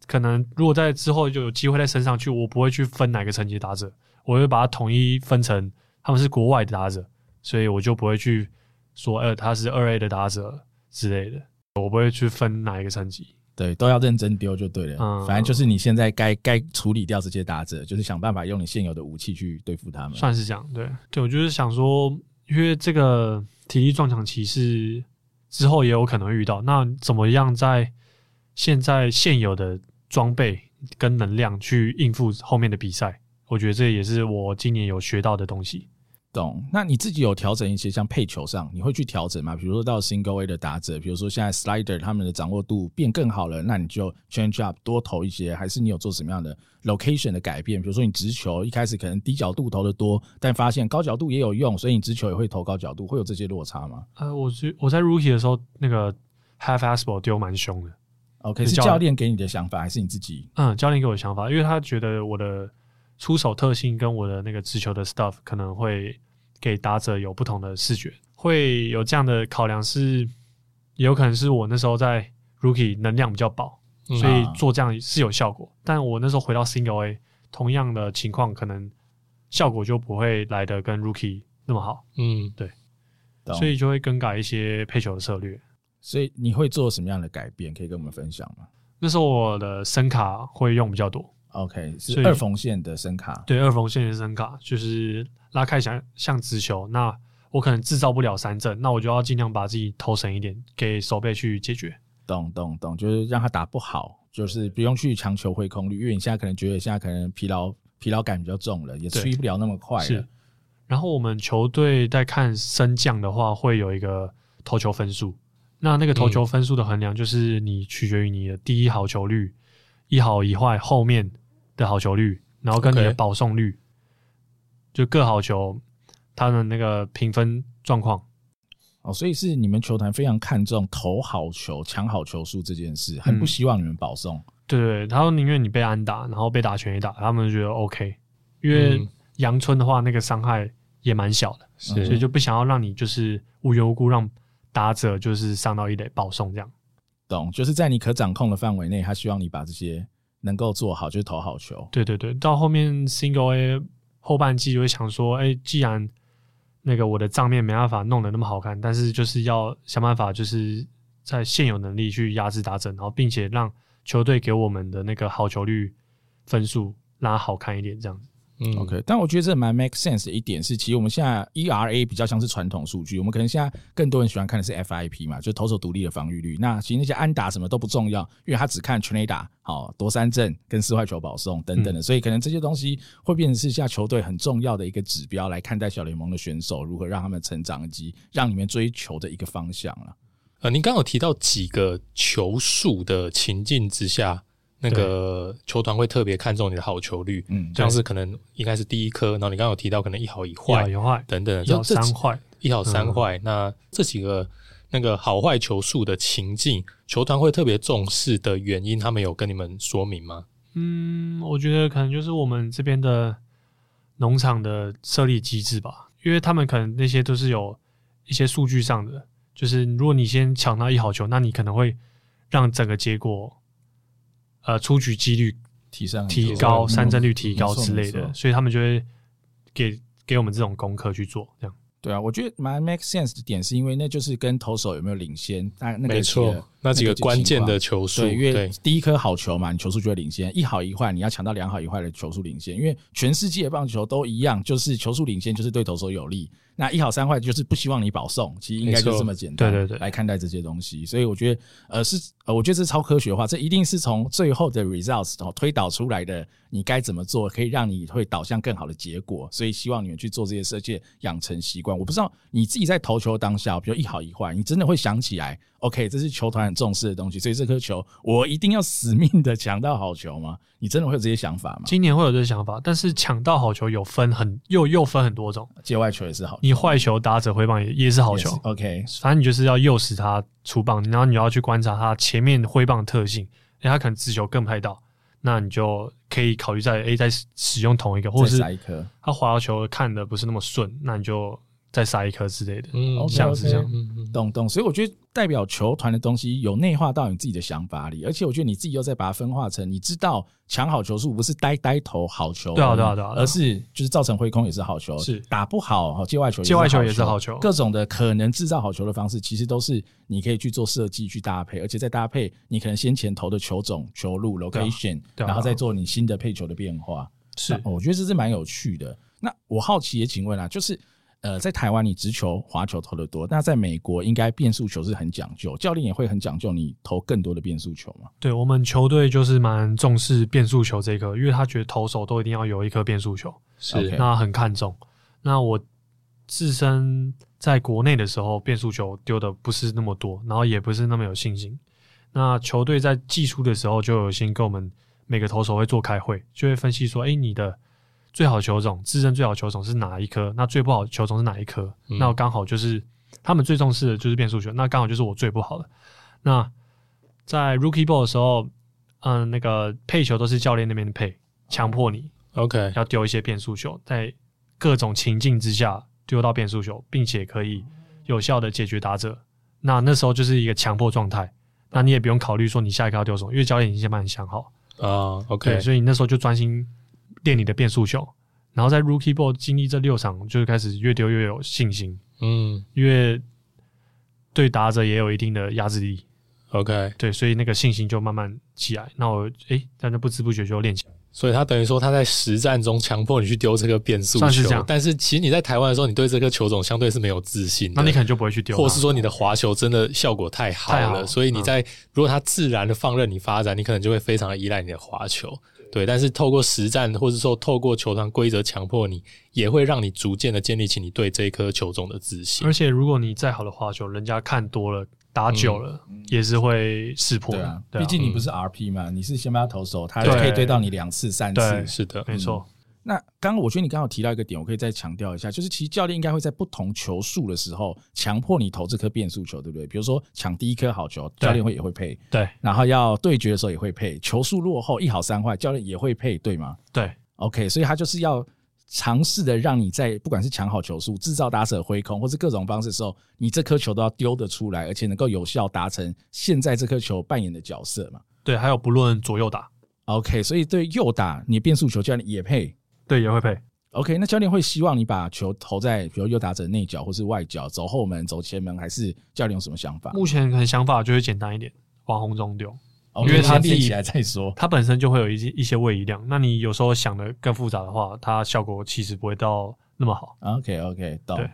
可能如果在之后就有机会再升上去，我不会去分哪个层级打者，我会把它统一分成他们是国外的打者，所以我就不会去说，呃，他是二 A 的打者之类的，我不会去分哪一个层级，对，都要认真丢就对了。嗯，反正就是你现在该该处理掉这些打者，就是想办法用你现有的武器去对付他们，算是这样。对，对我就是想说，因为这个体力撞墙期是之后也有可能遇到，那怎么样在现在现有的装备跟能量去应付后面的比赛，我觉得这也是我今年有学到的东西。懂。那你自己有调整一些像配球上，你会去调整吗？比如说到 Single A 的打者，比如说现在 Slider 他们的掌握度变更好了，那你就 Change Up 多投一些，还是你有做什么样的 Location 的改变？比如说你直球一开始可能低角度投的多，但发现高角度也有用，所以你直球也会投高角度，会有这些落差吗？呃，我觉我在 Rookie 的时候，那个 Half Fastball 丢蛮凶的。OK，是教练给你的想法，还是你自己？嗯，教练给我的想法，因为他觉得我的。出手特性跟我的那个直球的 stuff 可能会给打者有不同的视觉，会有这样的考量，是也有可能是我那时候在 rookie 能量比较饱，所以做这样是有效果。但我那时候回到 single A，同样的情况可能效果就不会来的跟 rookie 那么好。嗯，对，所以就会更改一些配球的策略。所以你会做什么样的改变？可以跟我们分享吗？那时候我的声卡会用比较多。OK，是二缝线的声卡。对，二缝线的声卡就是拉开像像直球，那我可能制造不了三振，那我就要尽量把自己投省一点，给手背去解决。懂懂懂，就是让他打不好，就是不用去强求挥空率，因为你现在可能觉得现在可能疲劳疲劳感比较重了，也吹不了那么快了。是。然后我们球队在看升降的话，会有一个投球分数。那那个投球分数的衡量，就是你取决于你的第一好球率。一好一坏后面的好球率，然后跟你的保送率，Okay. 就各好球他的那个评分状况。哦，所以是你们球团非常看重投好球、抢好球数这件事，很不希望你们保送。嗯、对对，他说宁愿你被安打，然后被打全垒打，他们就觉得 OK。因为阳春的话，那个伤害也蛮小的，所以就不想要让你就是无缘无故让打者就是上到一垒保送这样。懂，就是在你可掌控的范围内，他希望你把这些能够做好，就是投好球。对对对，到后面 Single A 后半季就会想说，哎、既然那个我的账面没办法弄得那么好看，但是就是要想办法，就是在现有能力去压制打整，然后并且让球队给我们的那个好球率分数拉好看一点，这样子。嗯，OK，但我觉得这蛮 make sense 的一点是，其实我们现在 ERA 比较像是传统数据，我们可能现在更多人喜欢看的是 FIP 嘛，就投手独立的防御率。那其实那些安打什么都不重要，因为他只看全垒打、好夺三振跟四坏球保送等等的，所以可能这些东西会变成是下球队很重要的一个指标来看待小联盟的选手如何让他们成长以及让你们追求的一个方向了。呃，您刚刚有提到几个球数的情境之下。那个球团会特别看重你的好球率，嗯，像是可能应该是第一颗，然后你刚刚有提到可能一好一坏，一好一坏等等，一好三坏，一好三坏。那这几个那个好坏球数的情境，球团会特别重视的原因，他们有跟你们说明吗？嗯，我觉得可能就是我们这边的农场的设立机制吧，因为他们可能那些都是有一些数据上的，就是如果你先抢到一好球，那你可能会让整个结果。呃，出局几率提升，提高三振率提高之类的，所以他们就会给给我们这种功课去做，这样。对啊，我觉得蛮 make sense 的点是因为那就是跟投手有没有领先，那那个没错，那几个关键的球数，对，因为第一颗好球嘛，你球数就会领先，一好一坏，你要抢到两好一坏的球数领先，因为全世界棒球都一样，就是球数领先就是对投手有利。那一好三坏就是不希望你保送，其实应该就这么简单，对对对，来看待这些东西。所以我觉得，呃，是呃，我觉得这是超科学化，这一定是从最后的 results 推导出来的，你该怎么做可以让你会导向更好的结果。所以希望你们去做这些设计，养成习惯。我不知道你自己在投球当下，比如一好一坏，你真的会想起来。OK，这是球团很重视的东西，所以这颗球我一定要死命的抢到好球吗？你真的会有这些想法吗？今年会有这些想法，但是抢到好球有分很又又分很多种，界外球也是好球，你坏球打者挥棒也也是好球。OK，反正你就是要诱使他出棒，然后你要去观察他前面挥棒的特性，因为，他可能直球更拍到，那你就可以考虑在 A 在使用同一个，或者是他滑球看的不是那么顺，那你就。再杀一颗之类的，嗯，像是这样，嗯嗯，懂懂。所以我觉得代表球团的东西有内化到你自己的想法里，而且我觉得你自己又再把它分化成，你知道抢好球数不是呆呆投好球，对啊对啊对啊，而是就是造成挥空也是好球，是。打不好界外球，界外球也是好球，各种的可能制造好球。的方式，其实都是你可以去做设计去搭配，而且再搭配你可能先前投的球种、球路、location，然后再做你新的配球的变化。是，我觉得这是蛮有趣的。那我好奇也请问啊，就是。呃，在台湾你直球、滑球投的多，那在美国应该变速球是很讲究，教练也会很讲究你投更多的变速球嘛？对，我们球队就是蛮重视变速球这一颗，因为他觉得投手都一定要有一颗变速球，是那很看重。那我自身在国内的时候，变速球丢的不是那么多，然后也不是那么有信心。那球队在技术的时候就有先跟我们每个投手会做开会，就会分析说：“哎，你的最好球种，自身最好球种是哪一颗？那最不好球种是哪一颗？嗯、那刚好就是他们最重视的就是变速球，那刚好就是我最不好的。那在 Rookie Ball 的时候，嗯，那个配球都是教练那边配，强迫你 OK 要丢一些变速球，在各种情境之下。”丢到变速球，并且可以有效的解决打者，那那时候就是一个强迫状态。那你也不用考虑说你下一个要丢什么，因为教练已经先帮你想好啊。Uh, OK，所以你那时候就专心练你的变速球，然后在 Rookie Ball 经历这六场，就是开始越丢越有信心。嗯，因为对打者也有一定的压制力。OK，对，所以那个信心就慢慢起来。那我诶，但是不知不觉就练起来。所以他等于说他在实战中强迫你去丢这个变速球，是但是其实你在台湾的时候，你对这个球种相对是没有自信的，那你可能就不会去丢，或是说你的滑球真的效果太好了，好所以你在、嗯、如果他自然的放任你发展，你可能就会非常的依赖你的滑球。对，但是透过实战，或者说透过球团规则强迫你，也会让你逐渐的建立起你对这一颗球种的自信。而且如果你再好的滑球，人家看多了。打久了也是会识破的，毕、嗯啊啊、竟你不是 RP 嘛，嗯、你是先发投手，他就可以对到你两次、三次。是的，没错。那刚刚我觉得你刚好提到一个点，我可以再强调一下，就是其实教练应该会在不同球数的时候强迫你投这颗变速球，对不对？比如说抢第一颗好球，教练会也会配，对。然后要对决的时候也会配，球数落后一好三坏，教练也会配，对吗？对。OK，所以他就是要。尝试的让你在不管是抢好球数、制造打者挥空，或是各种方式的时候，你这颗球都要丢得出来，而且能够有效达成现在这颗球扮演的角色嘛？对，还有不论左右打，OK，所以对右打你变速球教练也配，对，也会配，OK，那教练会希望你把球投在比如右打者内角或是外角，走后门、走前门，还是教练有什么想法？目前可能想法就是简单一点，往红中丢。因为他练起来再说，它本身就会有一些一些位移量。那你有时候想的更复杂的话，它效果其实不会到那么好。OK OK，到对，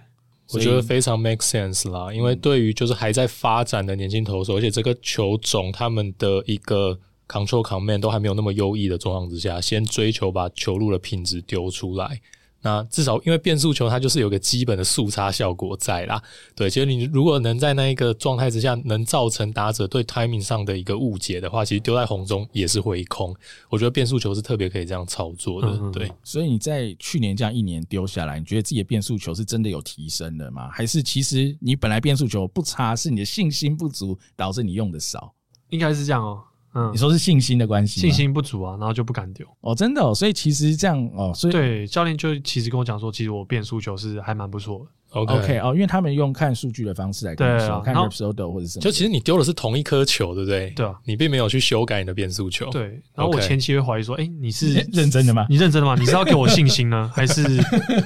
我觉得非常 make sense 啦。因为对于就是还在发展的年轻投手，而且这个球种他们的一个 control command 都还没有那么优异的状况之下，先追求把球路的品质丢出来。那至少因为变速球它就是有个基本的速差效果在啦，对，其实你如果能在那一个状态之下能造成打者对 timing 上的一个误解的话，其实丢在红中也是回空。我觉得变速球是特别可以这样操作的，嗯、对。所以你在去年这样一年丢下来，你觉得自己的变速球是真的有提升的吗？还是其实你本来变速球不差，是你的信心不足导致你用的少？应该是这样哦。嗯，你说是信心的关系，信心不足啊，然后就不敢丢哦，真的哦，所以其实这样哦，所以对教练就其实跟我讲说，其实我变速球是还蛮不错的。OK, okay 哦，因为他们用看数据的方式来看，对啊，看 Rapsodo 或者什么，就其实你丢的是同一颗球，对不对？对啊，你并没有去修改你的变速球。对，然后我前期会怀疑说，哎你是认真的吗？你认真的吗？你是要给我信心呢，还是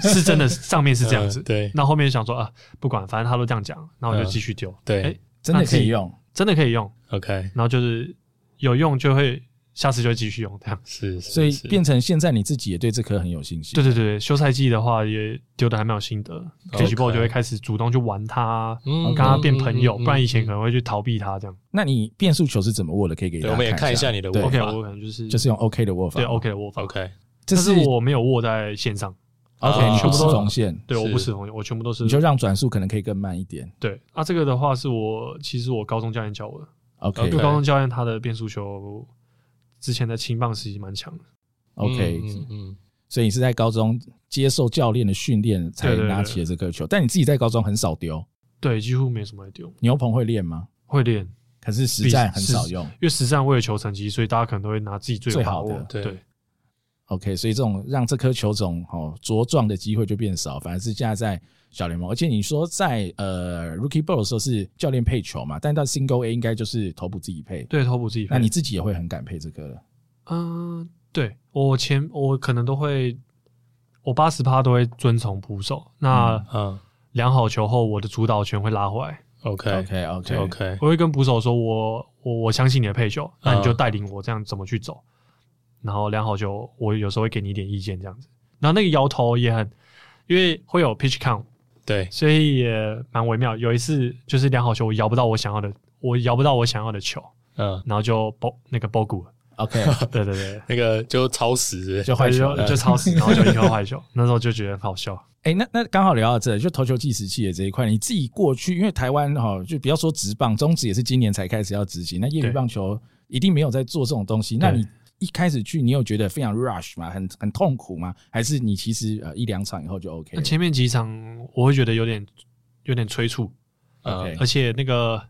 是真的上面是这样子？呃、对，那后，后面想说啊，不管，反正他都这样讲，那我就继续丢。呃、对，诶真的可以用，真的可以用。OK，然后就是。有用就会，下次就会继续用，这样是，所以变成现在你自己也对这颗很有信心。对对对，休赛季的话也丢的还蛮有心得，Catchball 就会开始主动去玩它，跟它变朋友，不然以前可能会去逃避它这样。那你变速球是怎么握的？可以给我们也看一下你的握法。OK，我可能就是就是用 OK 的握法，对 OK 的握法。OK，这是我没有握在线上。OK，你全部都是缝线，对，我不是缝线，我全部都是。你就让转速可能可以更慢一点。对，啊，这个的话是我其实我高中教练教我的。OK，因为高中教练他的变速球。之前的青棒时期蛮强的，OK，嗯嗯，所以你是在高中接受教练的训练才拿起了这颗球，但你自己在高中很少丢，对，几乎没什么来丢。牛棚会练吗？会练，可是实战很少用，因为实战为了求成绩，所以大家可能都会拿自己最好的，对，OK，所以这种让这颗球种哦茁壮的机会就变少，反而是现在在小联盟，而且你说在呃 Rookie Ball 的时候是教练配球嘛，但到 Single A 应该就是投捕自己配，对，投捕自己配。那你自己也会很敢配这个？嗯、呃，对，我前我可能都会，我八十趴都会遵从捕手。那嗯，量好球后，我的主导权会拉回来。OK OK OK OK，我会跟捕手说我我我相信你的配球，那你就带领我这样怎么去走。然后量好球，我有时候会给你一点意见这样子。然后那个摇头也很，因为会有 pitch count。对，所以也蛮微妙。有一次就是量好球，我摇不到我想要的，我摇不到我想要的球，嗯，然后就包那个包谷了。OK，对对对，那个就超时，就坏球，就超时，然后就一颗坏球。那时候就觉得很好笑。哎、欸，那那刚好聊到这，就投球计时器的这一块，你自己过去，因为台湾哈，就不要说直棒，中职也是今年才开始要执行，那业余棒球一定没有在做这种东西。那你一开始去，你有觉得非常 rush 吗？很很痛苦吗？还是你其实呃一两场以后就 OK？那前面几场我会觉得有点有点催促，OK，而且那个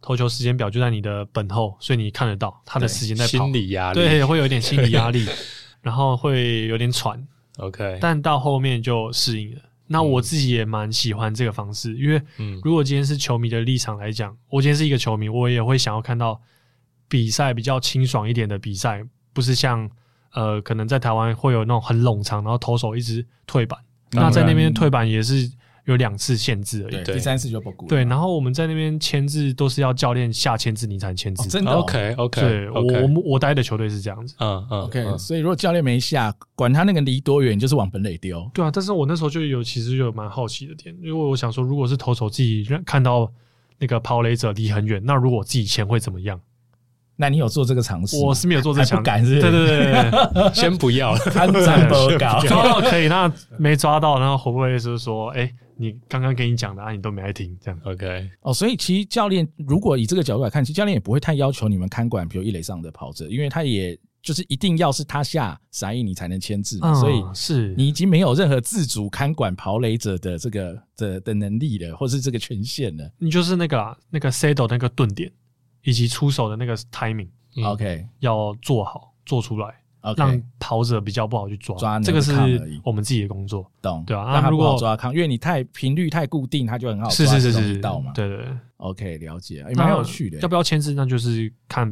投球时间表就在你的本后，所以你看得到他的时间在跑，心理压力，对，会有点心理压力，然后会有点喘。OK，但到后面就适应了。那我自己也蛮喜欢这个方式，因为如果今天是球迷的立场来讲，我今天是一个球迷，我也会想要看到比赛比较清爽一点的比赛，不是像呃，可能在台湾会有那种很冗长，然后投手一直退板。那在那边退板也是。有两次限制而已，对，第三次就不顾。对，然后我们在那边签字都是要教练下签字，你才能签字。真的？OK OK。对，我我我待的球队是这样子。嗯嗯。OK，所以如果教练没下，管他那个离多远，就是往本垒丢。对啊，但是我那时候就有其实就有蛮好奇的点，因为我想说，如果是投手自己看到那个抛垒者离很远，那如果我自己签会怎么样？那你有做这个尝试？我是没有做这个尝试，不敢是？对对对，先不要了，看战报告，抓到可以，那没抓到，然后会不会是说，哎？你刚刚跟你讲的啊，你都没来听，这样 OK 哦。所以其实教练如果以这个角度来看，其实教练也不会太要求你们看管，比如一垒上的跑者，因为他也就是一定要是他下三印你才能签字，嗯、所以是你已经没有任何自主看管跑垒者的这个的的能力了，或是这个权限了。你就是那个啦那个 saddle 那个盾点以及出手的那个 timing，OK、嗯、要做好做出来。Okay, 让跑者比较不好去抓，抓这个是我们自己的工作，懂对啊。那如果抓康，因为你太频率太固定，它就很好抓，是是是是，到嘛。对对对，OK，了解，也蛮有趣的。要不要签字？那就是看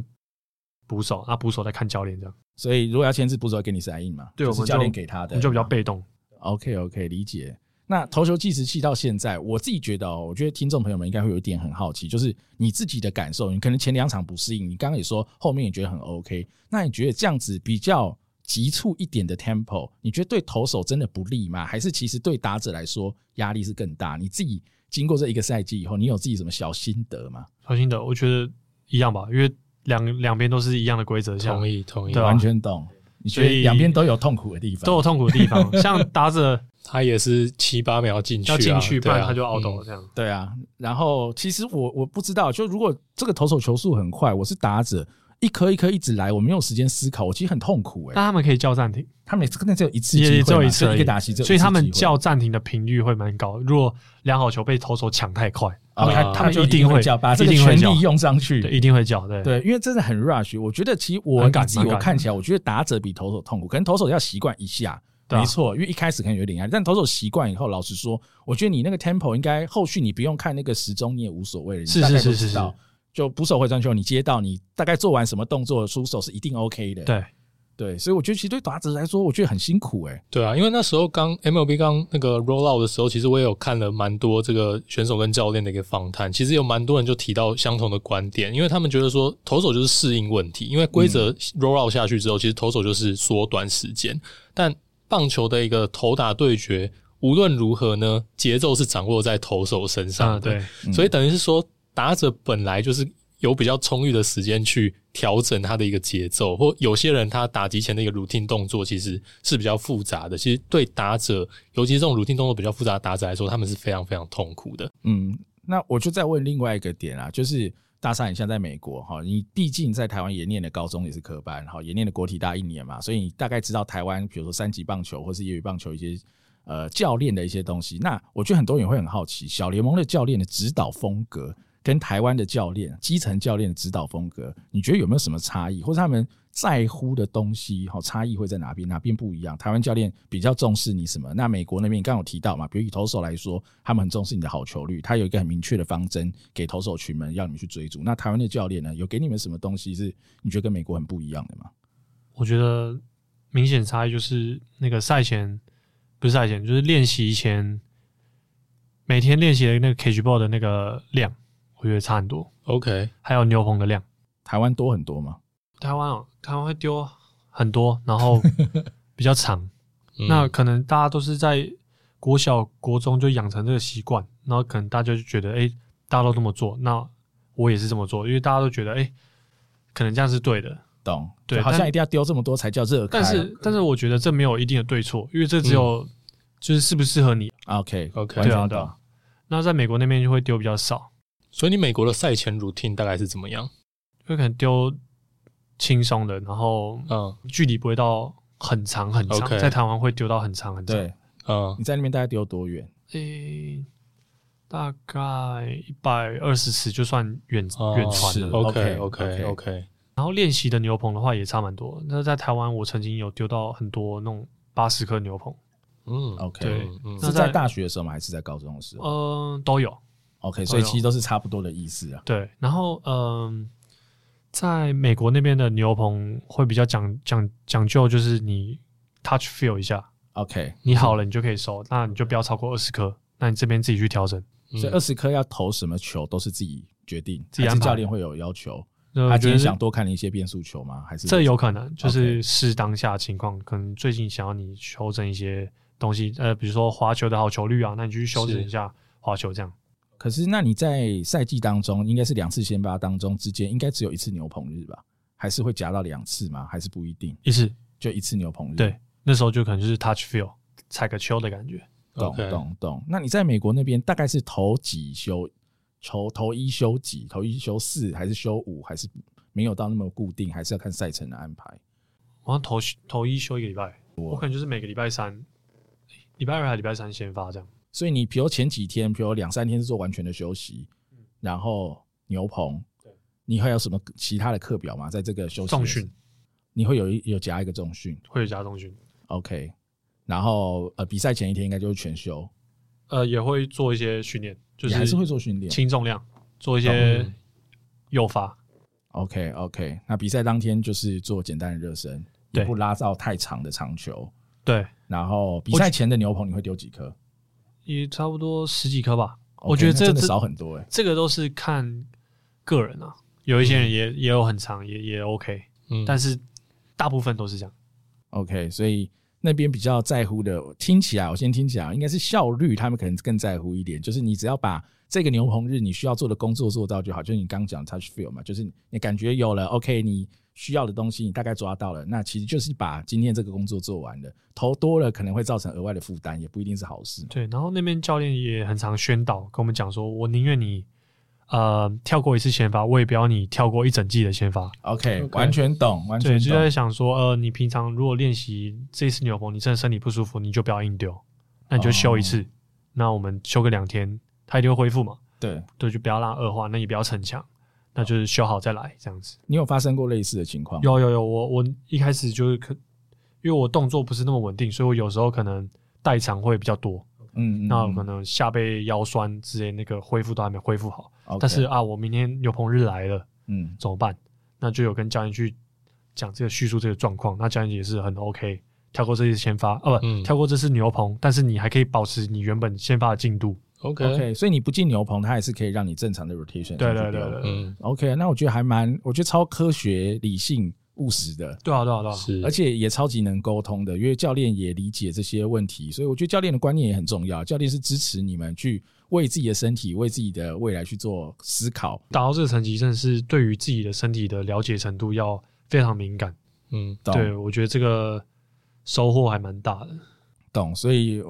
捕手，那捕手再看教练这样。所以如果要签字，捕手会给你 sign in 嘛？对，我是教练给他的，我们就比较被动。OK OK，理解。那投球计时器到现在，我自己觉得哦，我觉得听众朋友们应该会有一点很好奇，就是你自己的感受。你可能前两场不适应，你刚刚也说后面也觉得很 OK。那你觉得这样子比较急促一点的 tempo，你觉得对投手真的不利吗？还是其实对打者来说压力是更大？你自己经过这一个赛季以后，你有自己什么小心得吗？小心得，我觉得一样吧，因为两两边都是一样的规则，同意同意，对，完全懂。你觉得两边都有痛苦的地方，都有痛苦的地方。像打者，他也是七八秒进去，要进去，不然他就 out 了。这样对啊。然后其实我我不知道，就如果这个投手球速很快，我是打者。一颗一颗一直来，我没有时间思考，我其实很痛苦哎、欸。但他们可以叫暂停，他们可能只有一次机会，也只有一次一个打席，所以他们叫暂停的频率会蛮高。如果两好球被投手抢太快，他们、嗯、他们就一定会叫，把这个权力用上去，对，一定会叫。对对，因为真的很 rush。我觉得其实我自己我看起来，我觉得打者比投手痛苦，可能投手要习惯一下，没错，因为一开始可能有点压力，但投手习惯以后，老实说，我觉得你那个 tempo 应该后续你不用看那个时钟，你也无所谓，是是是是是。就捕手回传球，你接到你大概做完什么动作，出手是一定 OK 的。对对，所以我觉得其实对打者来说，我觉得很辛苦哎、欸。对啊，因为那时候刚 MLB 刚那个 roll out 的时候，其实我也有看了蛮多这个选手跟教练的一个访谈。其实有蛮多人就提到相同的观点，因为他们觉得说投手就是适应问题，因为规则 roll out 下去之后，其实投手就是缩短时间。但棒球的一个投打对决，无论如何呢，节奏是掌握在投手身上的。啊、对，所以等于是说打者本来就是。有比较充裕的时间去调整他的一个节奏，或有些人他打击前的一个 routine 动作其实是比较复杂的。其实对打者，尤其是这种 routine 动作比较复杂的打者来说，他们是非常非常痛苦的。嗯，那我就再问另外一个点啊，就是大三，你现在美国哈，你毕竟在台湾也念的高中也是科班，哈，也念的国体大一年嘛，所以你大概知道台湾，比如说三级棒球或是业余棒球一些呃教练的一些东西。那我觉得很多人会很好奇，小联盟的教练的指导风格。跟台湾的教练、基层教练的指导风格，你觉得有没有什么差异，或者他们在乎的东西，好差异会在哪边？哪边不一样？台湾教练比较重视你什么？那美国那边刚刚有提到嘛？比如以投手来说，他们很重视你的好球率，他有一个很明确的方针给投手群们，要你们去追逐。那台湾的教练呢，有给你们什么东西是你觉得跟美国很不一样的吗？我觉得明显差异就是那个赛前不是赛前，就是练习前每天练习的那个 catch ball 的那个量。我觉得差很多。OK，还有牛棚的量，台湾多很多吗？台湾哦，台湾会丢很多，然后 比较长。那可能大家都是在国小、国中就养成这个习惯，然后可能大家就觉得，哎，大家都这么做，那我也是这么做，因为大家都觉得，哎，可能这样是对的。懂？对，好像一定要丢这么多才叫热开。但是，但是我觉得这没有一定的对错，因为这只有就是适不适合你。OK OK，对啊对啊。那在美国那边就会丢比较少，所以你美国的赛前 routine 大概是怎么样？就可能丢轻松的，然后嗯，距离不会到很长很长。Okay. 在台湾会丢到很长很长。对，嗯，你在那边大概丢多远？诶、欸，大概一百二十尺就算远远传了。OK OK OK。然后练习的牛棚的话也差蛮多。那在台湾我曾经有丢到很多那种八十颗牛棚。嗯，OK，对，是在大学的时候吗？还是在高中的时候？嗯，都有。OK，所以其实都是差不多的意思啊。对，然后嗯。在美国那边的牛棚会比较讲讲讲究，就是你 touch feel 一下，OK，你好了，你就可以收，那你就不要超过二十颗，那你这边自己去调整。所以二十颗要投什么球都是自己决定，自己教练会有要求？他今天想多看一些变速球吗？还是这有可能，就是视当下情况，可能最近想要你修正一些东西，呃，比如说滑球的好球率啊，那你就去修正一下滑球这样。可是，那你在赛季当中，应该是两次先发当中之间，应该只有一次牛棚日吧？还是会夹到两次吗？还是不一定？一次就一次牛棚日。对，那时候就可能就是 touch feel 踩个球的感觉。懂懂懂。那你在美国那边大概是头几休？头头一休几？头一休四还是休五？还是没有到那么固定？还是要看赛程的安排？我投投一休一个礼拜，我可能就是每个礼拜三、礼拜二还是礼拜三先发这样。所以你比如前几天，比如两三天是做完全的休息，然后牛棚，你还有什么其他的课表吗？在这个休息重训，你会有一有加一个重训，会有加重训，OK。然后呃，比赛前一天应该就是全休，呃，也会做一些训练，就是还是会做训练，轻重量，做一些诱发，OK OK。那比赛当天就是做简单的热身，也不拉到太长的长球，对。然后比赛前的牛棚你会丢几颗？也差不多十几颗吧，okay, 我觉得这真的少很多哎。这个都是看个人啊，有一些人也、嗯、也有很长，也也 OK，嗯，但是大部分都是这样。OK，所以那边比较在乎的，听起来我先听起来应该是效率，他们可能更在乎一点，就是你只要把这个牛棚日你需要做的工作做到就好，就是你刚讲 touch feel 嘛，就是你感觉有了 OK 你。需要的东西你大概抓到了，那其实就是把今天这个工作做完了。投多了可能会造成额外的负担，也不一定是好事。对，然后那边教练也很常宣导跟我们讲说，我宁愿你呃跳过一次先发，我也不要你跳过一整季的先发。OK，完全懂，完全懂。对，就在想说，呃，你平常如果练习这次牛棚，你真的身体不舒服，你就不要硬丢，那你就休一次。哦、那我们休个两天，他一定会恢复嘛？对，对，就不要让恶化，那你不要逞强。那就是修好再来这样子。你有发生过类似的情况？有有有，我我一开始就是可，因为我动作不是那么稳定，所以我有时候可能代偿会比较多。嗯，嗯，那可能下背腰酸之类，那个恢复都还没恢复好。Okay. 但是啊，我明天牛棚日来了，嗯，怎么办？那就有跟教练去讲这个叙述这个状况，那教练也是很 OK，跳过这次先发，哦、啊，不、嗯，跳过这次牛棚，但是你还可以保持你原本先发的进度。OK OK，所以你不进牛棚，它还是可以让你正常的 rotation。对对对对，嗯，OK，那我觉得还蛮，我觉得超科学、理性、务实的。对啊对啊对啊，是，而且也超级能沟通的，因为教练也理解这些问题，所以我觉得教练的观念也很重要。教练是支持你们去为自己的身体、为自己的未来去做思考。达到这个成绩，真的是对于自己的身体的了解程度要非常敏感。嗯，对，我觉得这个收获还蛮大的。懂，所以。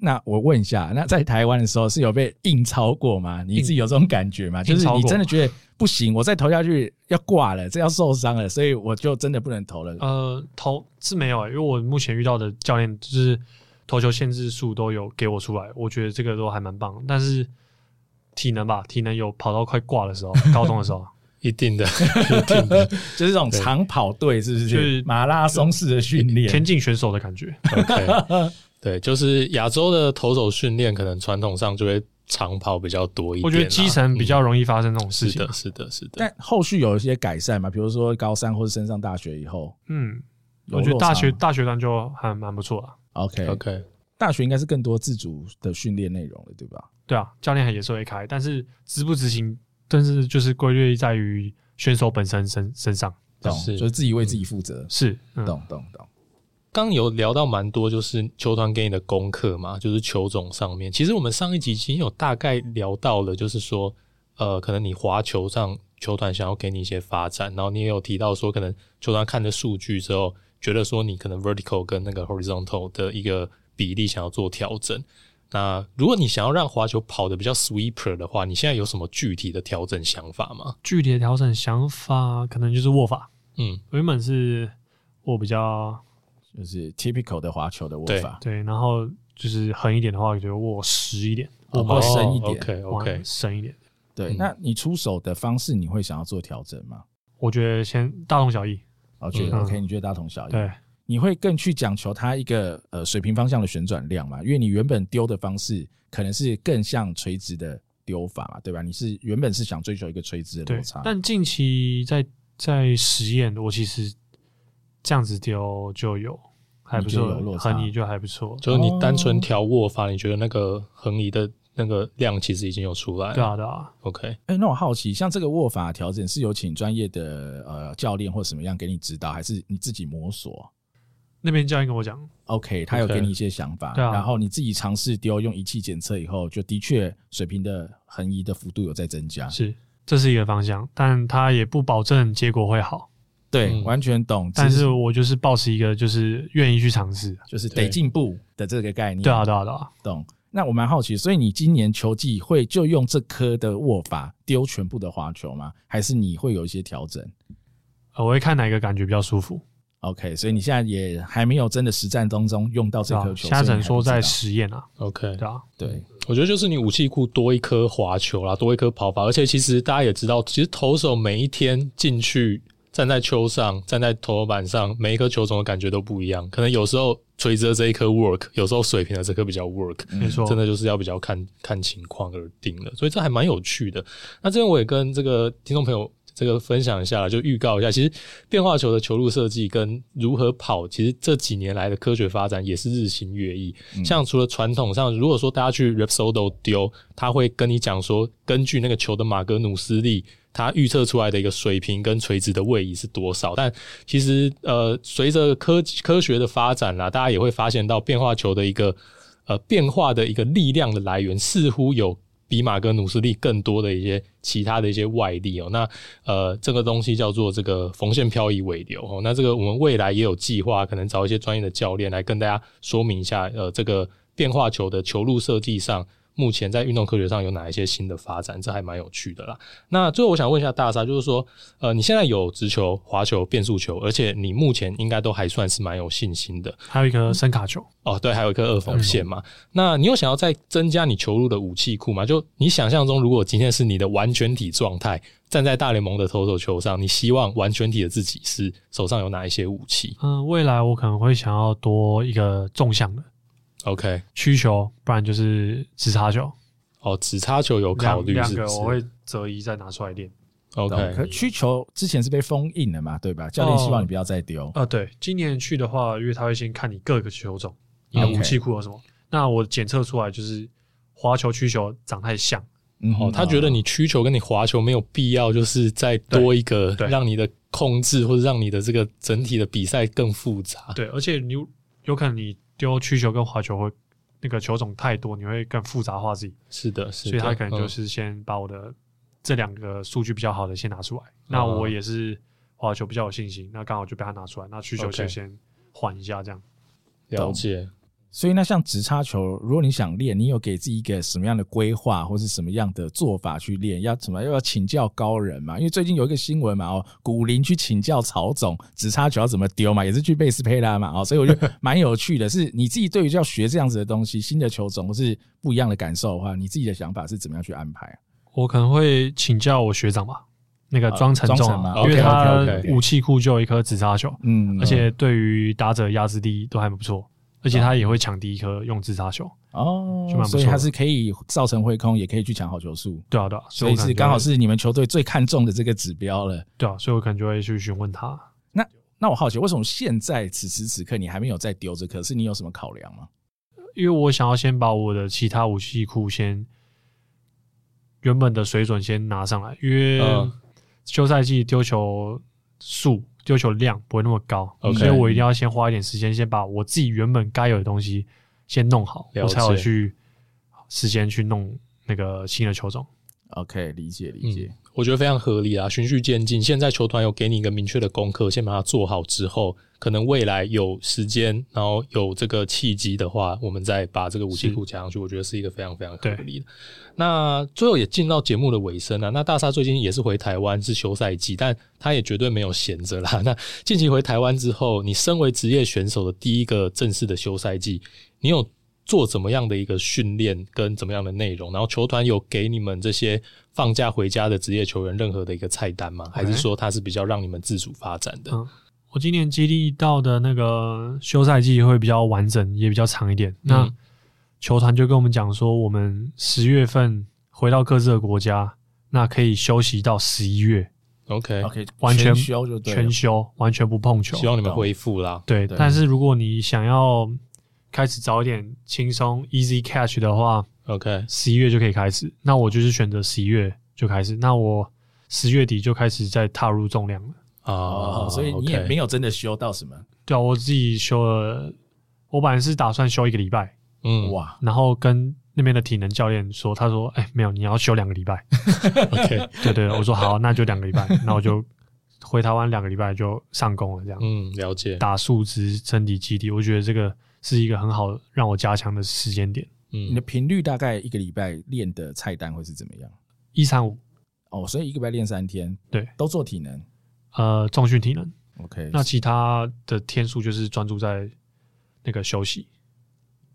那我问一下，那在台湾的时候是有被硬超过吗？你自己有这种感觉吗？就是你真的觉得不行，我再投下去要挂了，这要受伤了，所以我就真的不能投了。呃，投是没有、欸，因为我目前遇到的教练就是投球限制数都有给我出来，我觉得这个都还蛮棒。但是体能吧，体能有跑到快挂的时候，高中的时候，一定的，一定的，就是这种长跑队，是不是？就是马拉松式的训练，田径选手的感觉。OK。对，就是亚洲的投手训练，可能传统上就会长跑比较多一点。我觉得基层比较容易发生这种事情。是的，是的，是的。但后续有一些改善嘛？比如说高三或者升上大学以后，嗯，我觉得大学大学段就还蛮不错啊。OK，OK，大学应该是更多自主的训练内容了，对吧？对啊，教练也是会开，但是执不执行，但是就是规律在于选手本身身身上，懂？就是自己为自己负责。是，懂懂懂。刚有聊到蛮多，就是球团给你的功课嘛，就是球种上面。其实我们上一集已经有大概聊到了，就是说，呃，可能你滑球上球团想要给你一些发展，然后你也有提到说，可能球团看的数据之后，觉得说你可能 vertical 跟那个 horizontal 的一个比例想要做调整。那如果你想要让滑球跑得比较 sweeper 的话，你现在有什么具体的调整想法吗？具体的调整想法可能就是握法。嗯，原本是握比较就是 typical 的滑球的握法，对，对，然后就是狠一点的话，就握实一点，握握深一点，OK OK，深一点。对，那你出手的方式，你会想要做调整吗？我觉得先大同小异。我觉得 OK，你觉得大同小异？对。你会更去讲求它一个呃水平方向的旋转量嘛？因为你原本丢的方式可能是更像垂直的丢法嘛，对吧？你是原本是想追求一个垂直的落差，但近期在在实验，我其实这样子丢就有还不错，横移就还不错。就是你单纯调握法，你觉得那个横移的那个量其实已经有出来了？对啊，对啊。OK，哎、欸，那我好奇，像这个握法调整是有请专业的呃教练或什么样给你指导，还是你自己摸索？那边教练跟我讲，OK，他有给你一些想法，okay, 然后你自己尝试丢，用仪器检测以后，就的确水平的横移的幅度有在增加，是，这是一个方向，但他也不保证结果会好，对，嗯、完全懂。但是我就是抱持一个就是愿意去尝试，就是得进步的这个概念。对啊，对啊，对啊，懂。那我蛮好奇，所以你今年球季会就用这颗的握法丢全部的滑球吗？还是你会有一些调整？我会看哪一个感觉比较舒服。OK，所以你现在也还没有真的实战当中用到这颗球，瞎整说在实验啊。OK，对啊，对，我觉得就是你武器库多一颗滑球啦，多一颗跑法，而且其实大家也知道，其实投手每一天进去站在球上，站在投板上，每一颗球种的感觉都不一样。可能有时候垂直的这一颗 work，有时候水平的这颗比较 work，没错，真的就是要比较看看情况而定了。所以这还蛮有趣的。那这边我也跟这个听众朋友。这个分享一下，就预告一下，其实变化球的球路设计跟如何跑，其实这几年来的科学发展也是日新月异。嗯、像除了传统上，如果说大家去 Rapsodo 丢，他会跟你讲说，根据那个球的马格努斯力，他预测出来的一个水平跟垂直的位移是多少。但其实呃，随着科科学的发展啦，大家也会发现到变化球的一个呃变化的一个力量的来源，似乎有。比马格努斯利更多的一些其他的一些外力哦，那呃这个东西叫做这个缝线漂移尾流哦，那这个我们未来也有计划，可能找一些专业的教练来跟大家说明一下，呃这个变化球的球路设计上。目前在运动科学上有哪一些新的发展？这还蛮有趣的啦。那最后我想问一下大沙，就是说，呃，你现在有直球、滑球、变速球，而且你目前应该都还算是蛮有信心的。还有一个伸卡球哦，对，还有一个二缝线嘛。嗯、那你有想要再增加你球路的武器库吗？就你想象中，如果今天是你的完全体状态，站在大联盟的投手球上，你希望完全体的自己是手上有哪一些武器？嗯，未来我可能会想要多一个纵向的。OK，曲球，不然就是直插球。哦，直插球有考虑，两个我会择一再拿出来练。OK，可曲球之前是被封印了嘛，对吧？教练希望你不要再丢。呃，对，今年去的话，因为他会先看你各个球种，你的武器库有什么。那我检测出来就是滑球、曲球长太像。哦，他觉得你曲球跟你滑球没有必要，就是再多一个，让你的控制或者让你的这个整体的比赛更复杂。对，而且你有可能你。丢曲球跟滑球会那个球种太多，你会更复杂化自己。是的，是的。所以他可能就是先把我的这两个数据比较好的先拿出来。嗯、那我也是滑球比较有信心，那刚好就被他拿出来。那曲球就先缓一下，这样。了解。所以那像直插球，如果你想练，你有给自己一个什么样的规划，或是什么样的做法去练？要什么？又要请教高人嘛？因为最近有一个新闻嘛，哦，古林去请教曹总，直插球要怎么丢嘛，也是去贝斯佩拉嘛，哦，所以我觉得 蛮有趣的。是你自己对于要学这样子的东西，新的球种或是不一样的感受的话，你自己的想法是怎么样去安排啊？我可能会请教我学长吧，那个庄成重嘛，因为他武器库就有一颗直插球，嗯，而且对于打者压制力都还不错。而且他也会抢第一颗用自杀球哦，所以他是可以造成挥空，也可以去抢好球数。对啊，对啊，所以是刚好是你们球队最看重的这个指标了。对啊，所以我可能就会去询问他。那那我好奇，为什么现在此时此刻你还没有再丢这颗？是你有什么考量吗？因为我想要先把我的其他武器库先原本的水准先拿上来，因为休赛季丢球数。丢球量不会那么高，Okay. 所以我一定要先花一点时间，先把我自己原本该有的东西先弄好，我才有去时间去弄那个新的球种。OK，理解理解、嗯，我觉得非常合理啊，循序渐进。现在球团有给你一个明确的功课，先把它做好之后，可能未来有时间，然后有这个契机的话，我们再把这个武器库加上去，我觉得是一个非常非常合理的。那最后也进到节目的尾声了。那大沙最近也是回台湾，是休赛季，但他也绝对没有闲着啦。那近期回台湾之后，你身为职业选手的第一个正式的休赛季，你有？做怎么样的一个训练跟怎么样的内容，然后球团有给你们这些放假回家的职业球员任何的一个菜单吗？还是说它是比较让你们自主发展的？嗯，我今年经历到的那个休赛季会比较完整，也比较长一点。那球团就跟我们讲说，我们十月份回到各自的国家，那可以休息到十一月。OK OK，完全休就全休，完全不碰球。希望你们恢复啦。对，但是如果你想要。开始早一点轻松 easy catch 的话，OK，十一月就可以开始。那我就是选择十一月就开始。那我十月底就开始在踏入重量了啊、哦，所以你也没有真的修到什么？对啊，我自己修了。我本来是打算修一个礼拜，嗯哇，然后跟那边的体能教练说，他说：“哎、欸，没有，你要休两个礼拜。”OK，对，对对，我说好，那就两个礼拜。那我就回台湾两个礼拜就上工了，这样。嗯，了解。打数值、身体基地，我觉得这个。是一个很好让我加强的时间点。嗯，你的频率大概一个礼拜练的菜单会是怎么样？一三五哦，所以一个礼拜练三天，对，都做体能，呃，重训体能。OK，那其他的天数就是专注在那个休息。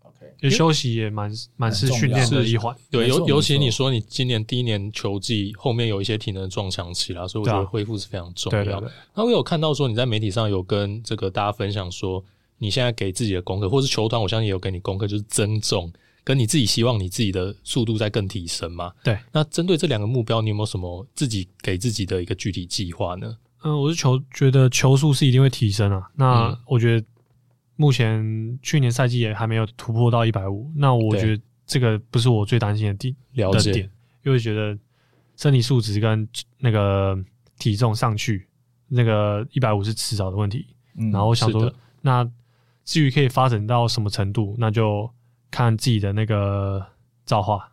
OK，因为休息也蛮蛮是训练的一环。对，尤尤其你说你今年第一年球季后面有一些体能撞墙期啦，所以我觉得恢复是非常重要。对对对。那我有看到说你在媒体上有跟这个大家分享说。你现在给自己的功课，或是球团，我相信也有给你功课，就是增重，跟你自己希望你自己的速度在更提升嘛。对。那针对这两个目标，你有没有什么自己给自己的一个具体计划呢？嗯，我是球觉得球速是一定会提升啊。那我觉得目前去年赛季也还没有突破到一百五，那我觉得这个不是我最担心的地了解的点，因为觉得身体素质跟那个体重上去，那个一百五是迟早的问题。嗯，然后我想说那。至于可以发展到什么程度，那就看自己的那个造化。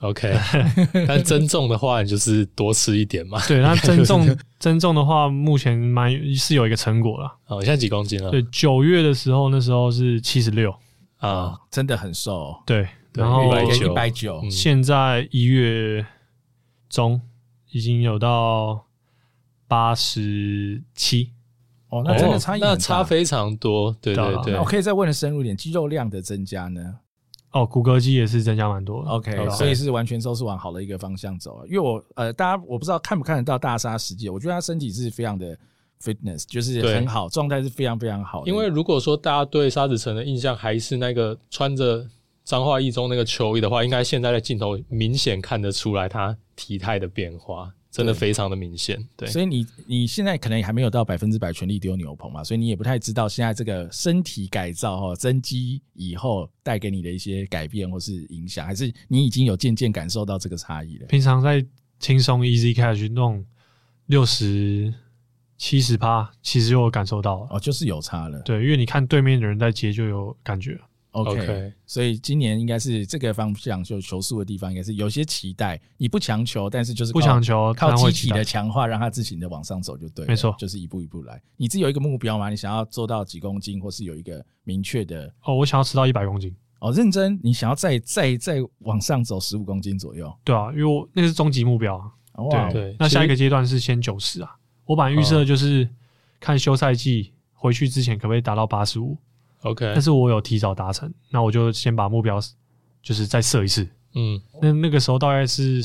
OK，但增重的话，你就是多吃一点嘛。对，那增重增重的话，目前蛮是有一个成果了。哦，现在几公斤了？对，九月的时候，那时候是七十六啊，真的很瘦。对，然后一百九，现在一月中已经有到八十七。哦，那真的差异、哦、那差非常多，对对对。我可以再问的深入一点，肌肉量的增加呢？哦，骨骼肌也是增加蛮多的。OK，, okay 所以是完全都是往好的一个方向走。因为我呃，大家我不知道看不看得到大沙实际，我觉得他身体是非常的 fitness，就是很好，状态是非常非常好的。因为如果说大家对沙子城的印象还是那个穿着彰化一中那个球衣的话，应该现在的镜头明显看得出来他体态的变化。真的非常的明显，对，所以你你现在可能也还没有到百分之百全力丢牛棚嘛，所以你也不太知道现在这个身体改造哈增肌以后带给你的一些改变或是影响，还是你已经有渐渐感受到这个差异了？平常在轻松 easy catch 弄六十七十趴，其实就有感受到了哦，就是有差了。对，因为你看对面的人在接就有感觉。OK，, okay 所以今年应该是这个方向，就球速的地方应该是有些期待。你不强求，但是就是不强求，靠机体的强化，让它自行的往上走就对了。没错，就是一步一步来。你自己有一个目标吗？你想要做到几公斤，或是有一个明确的？哦，我想要吃到一百公斤。哦，认真，你想要再再再往上走十五公斤左右？对啊，因为我那个是终极目标啊。哇，对，那下一个阶段是先九十啊。我本来预设就是看休赛季回去之前可不可以达到八十五。OK，但是我有提早达成，那我就先把目标就是再设一次。嗯，那那个时候大概是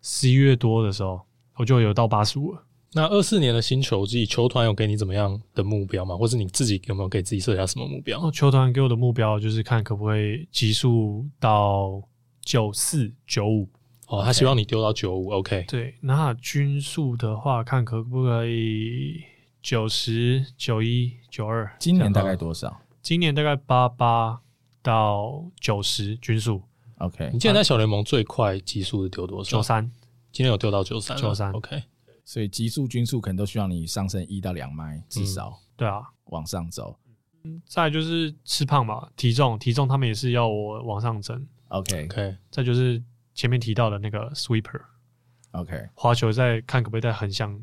十一月多的时候，我就有到八十五了。那二四年的新球季，球团有给你怎么样的目标吗？或是你自己有没有给自己设下什么目标？球团给我的目标就是看可不可以极速到九四九五。哦，他希望你丢到九五。OK，对，那均速的话，看可不可以九十九一九二。今年大概多少？今年大概八八到九十均速，OK。你记得在小联盟最快极速是丢多少？九三，今天有丢到九三，九三，OK。所以极速均速可能都需要你上升一到两迈，至少、嗯。对啊，往上走。嗯，再就是吃胖嘛，体重，体重他们也是要我往上增，OK，OK。再就是前面提到的那个 sweeper，OK，滑球再看可不可以再横向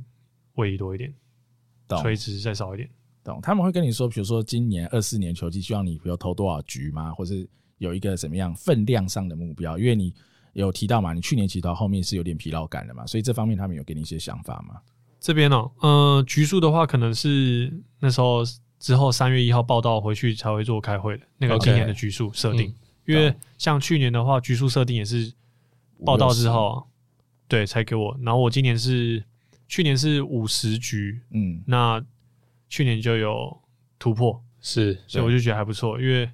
位移多一点，垂直再少一点。懂？他们会跟你说，比如说今年二四年球季，希望你比如投多少局吗？或是有一个怎么样分量上的目标？因为你有提到嘛，你去年其实到后面是有点疲劳感的嘛，所以这方面他们有给你一些想法吗？这边呢、喔，呃，局数的话，可能是那时候之后三月一号报道回去才会做开会的那个今年的局数设定。因为像去年的话，局数设定也是报道之后，对，才给我。然后我今年是去年是五十局，嗯，那去年就有突破，是，所以我就觉得还不错，因为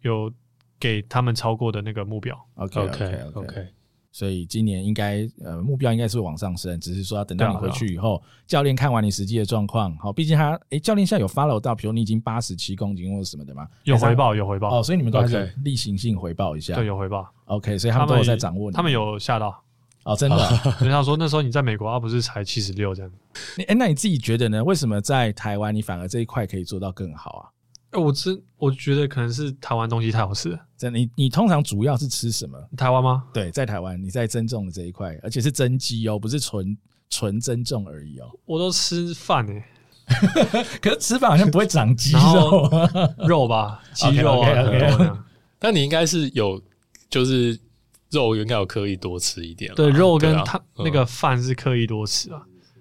有给他们超过的那个目标。OK OK OK, okay. 所以今年应该呃目标应该是往上升，只是说要等到你回去以后，教练看完你实际的状况。好，毕竟他诶，教练现在有 follow 到，比如你已经八十七公斤或者什么的吗？有回报，有回报。哦，所以你们都还是例行性回报一下。对，有回报。OK，所以他们都有在掌握你。他们有吓到。哦，真的。人家说那时候你在美国，啊不是才七十六这样。哎，那你自己觉得呢？为什么在台湾你反而这一块可以做到更好啊？我真我觉得可能是台湾东西太好吃了。真的，你你通常主要是吃什么？台湾吗？对，在台湾，你在增重的这一块，而且是增肌哦，不是纯纯增重而已哦。我都吃饭诶，可是吃饭好像不会长肌肉，肉吧，肌肉啊。Okay, okay, okay. 但你应该是有，就是肉应该有刻意多吃一点。对，肉跟它那个饭是刻意多吃啊。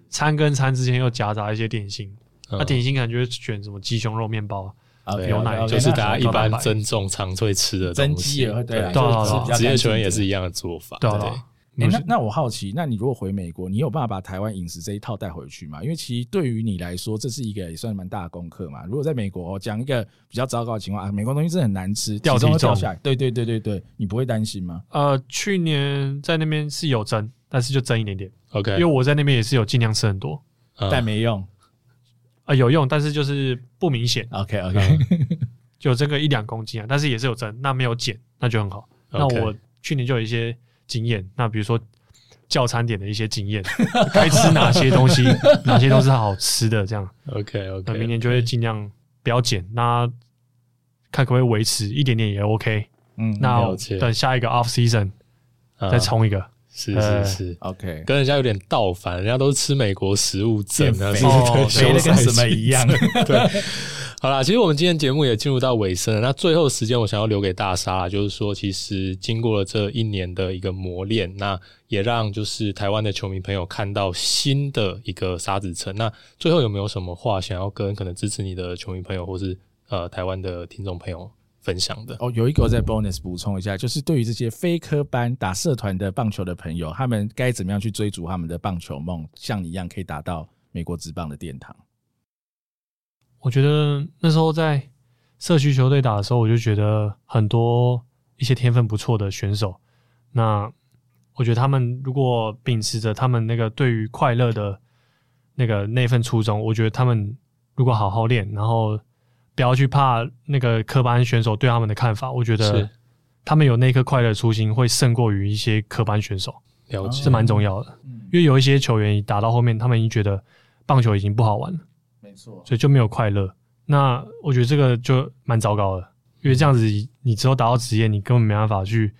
餐跟餐之间又夹杂一些点心，那点心感觉选什么鸡胸肉面包。啊，牛奶就是大家一般增重常会吃的增肌也会对，对，职业球员也是一样的做法。对，那那我好奇，那你如果回美国，你有办法把台湾饮食这一套带回去吗？因为其实对于你来说，这是一个也算蛮大的功课嘛。如果在美国讲一个比较糟糕的情况啊，美国东西真的很难吃，掉体重掉下来，对对对对对，你不会担心吗？呃，去年在那边是有增，但是就增一点点。OK，因为我在那边也是有尽量吃很多，但没用。啊，有用，但是就是不明显。OK OK，就这个一两公斤啊，但是也是有增，那没有减，那就很好。那我去年就有一些经验，那比如说叫餐点的一些经验，该吃哪些东西，哪些都是好吃的，这样。OK OK，那明年就会尽量不要减，那看可不可以维持一点点也 OK。嗯，那等下一个 Off Season 再冲一个。是是是，OK，跟人家有点倒反，人家都是吃美国食物，减肥，肥的跟什么一样。对，好啦，其实我们今天节目也进入到尾声了。那最后时间，我想要留给大沙，就是说，其实经过了这一年的一个磨练，那也让就是台湾的球迷朋友看到新的一个沙子城。那最后有没有什么话想要跟可能支持你的球迷朋友，或是呃台湾的听众朋友？分享的哦，有一个在 bonus 补充一下，就是对于这些非科班打社团的棒球的朋友，他们该怎么样去追逐他们的棒球梦，像你一样可以达到美国职棒的殿堂？我觉得那时候在社区球队打的时候，我就觉得很多一些天分不错的选手，那我觉得他们如果秉持着他们那个对于快乐的那个那份初衷，我觉得他们如果好好练，然后。不要去怕那个科班选手对他们的看法，我觉得他们有那颗快乐初心会胜过于一些科班选手，了解，是蛮重要的。因为有一些球员打到后面，他们已经觉得棒球已经不好玩了，没错，所以就没有快乐。那我觉得这个就蛮糟糕的，因为这样子你之后打到职业，你根本没办法去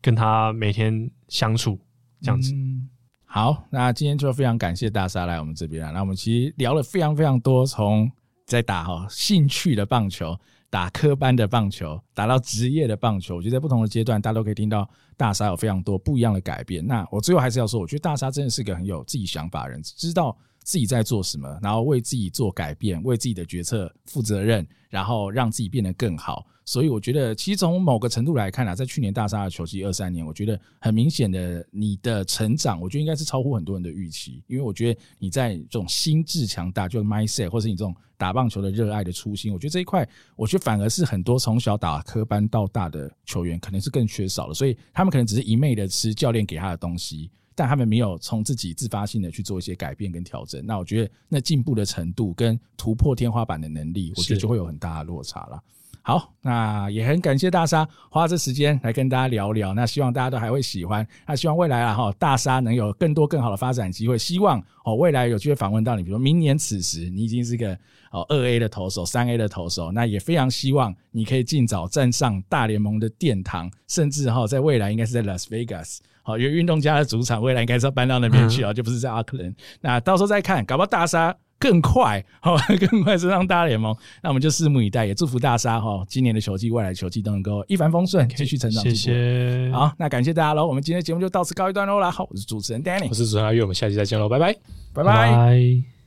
跟他每天相处这样子。嗯，好，那今天就非常感谢大沙来我们这边啊，那我们其实聊了非常非常多，从在打哈兴趣的棒球，打科班的棒球，打到职业的棒球，我觉得在不同的阶段，大家都可以听到大沙有非常多不一样的改变。那我最后还是要说，我觉得大沙真的是个很有自己想法的人，知道自己在做什么，然后为自己做改变，为自己的决策负责任，然后让自己变得更好。所以我觉得，其实从某个程度来看啊，在去年大沙的球季二三年，我觉得很明显的你的成长，我觉得应该是超乎很多人的预期。因为我觉得你在这种心智强大，就是 mindset，或是你这种打棒球的热爱的初心，我觉得这一块，我觉得反而是很多从小打科班到大的球员，可能是更缺少的。所以他们可能只是一昧的吃教练给他的东西，但他们没有从自己自发性的去做一些改变跟调整。那我觉得那进步的程度跟突破天花板的能力，我觉得就会有很大的落差了。好，那也很感谢大沙花这时间来跟大家聊聊。那希望大家都还会喜欢。那希望未来啊哈，大沙能有更多更好的发展机会。希望哦未来有机会访问到你，比如说明年此时你已经是个哦二 A 的投手、三 A 的投手，那也非常希望你可以尽早站上大联盟的殿堂，甚至哈在未来应该是在 Las Vegas，好，因为运动家的主场未来应该是要搬到那边去啊，就不是在阿克兰。那到时候再看，搞不好大沙。更快，好，更快升上大联盟，那我们就拭目以待，也祝福大沙哈，今年的球季、未来球季都能够一帆风顺，继续成长。谢谢，好，那感谢大家喽，我们今天节目就到此告一段落啦。好，我是主持人 Danny，我是主持人阿月，我们下期再见喽，拜拜，拜拜。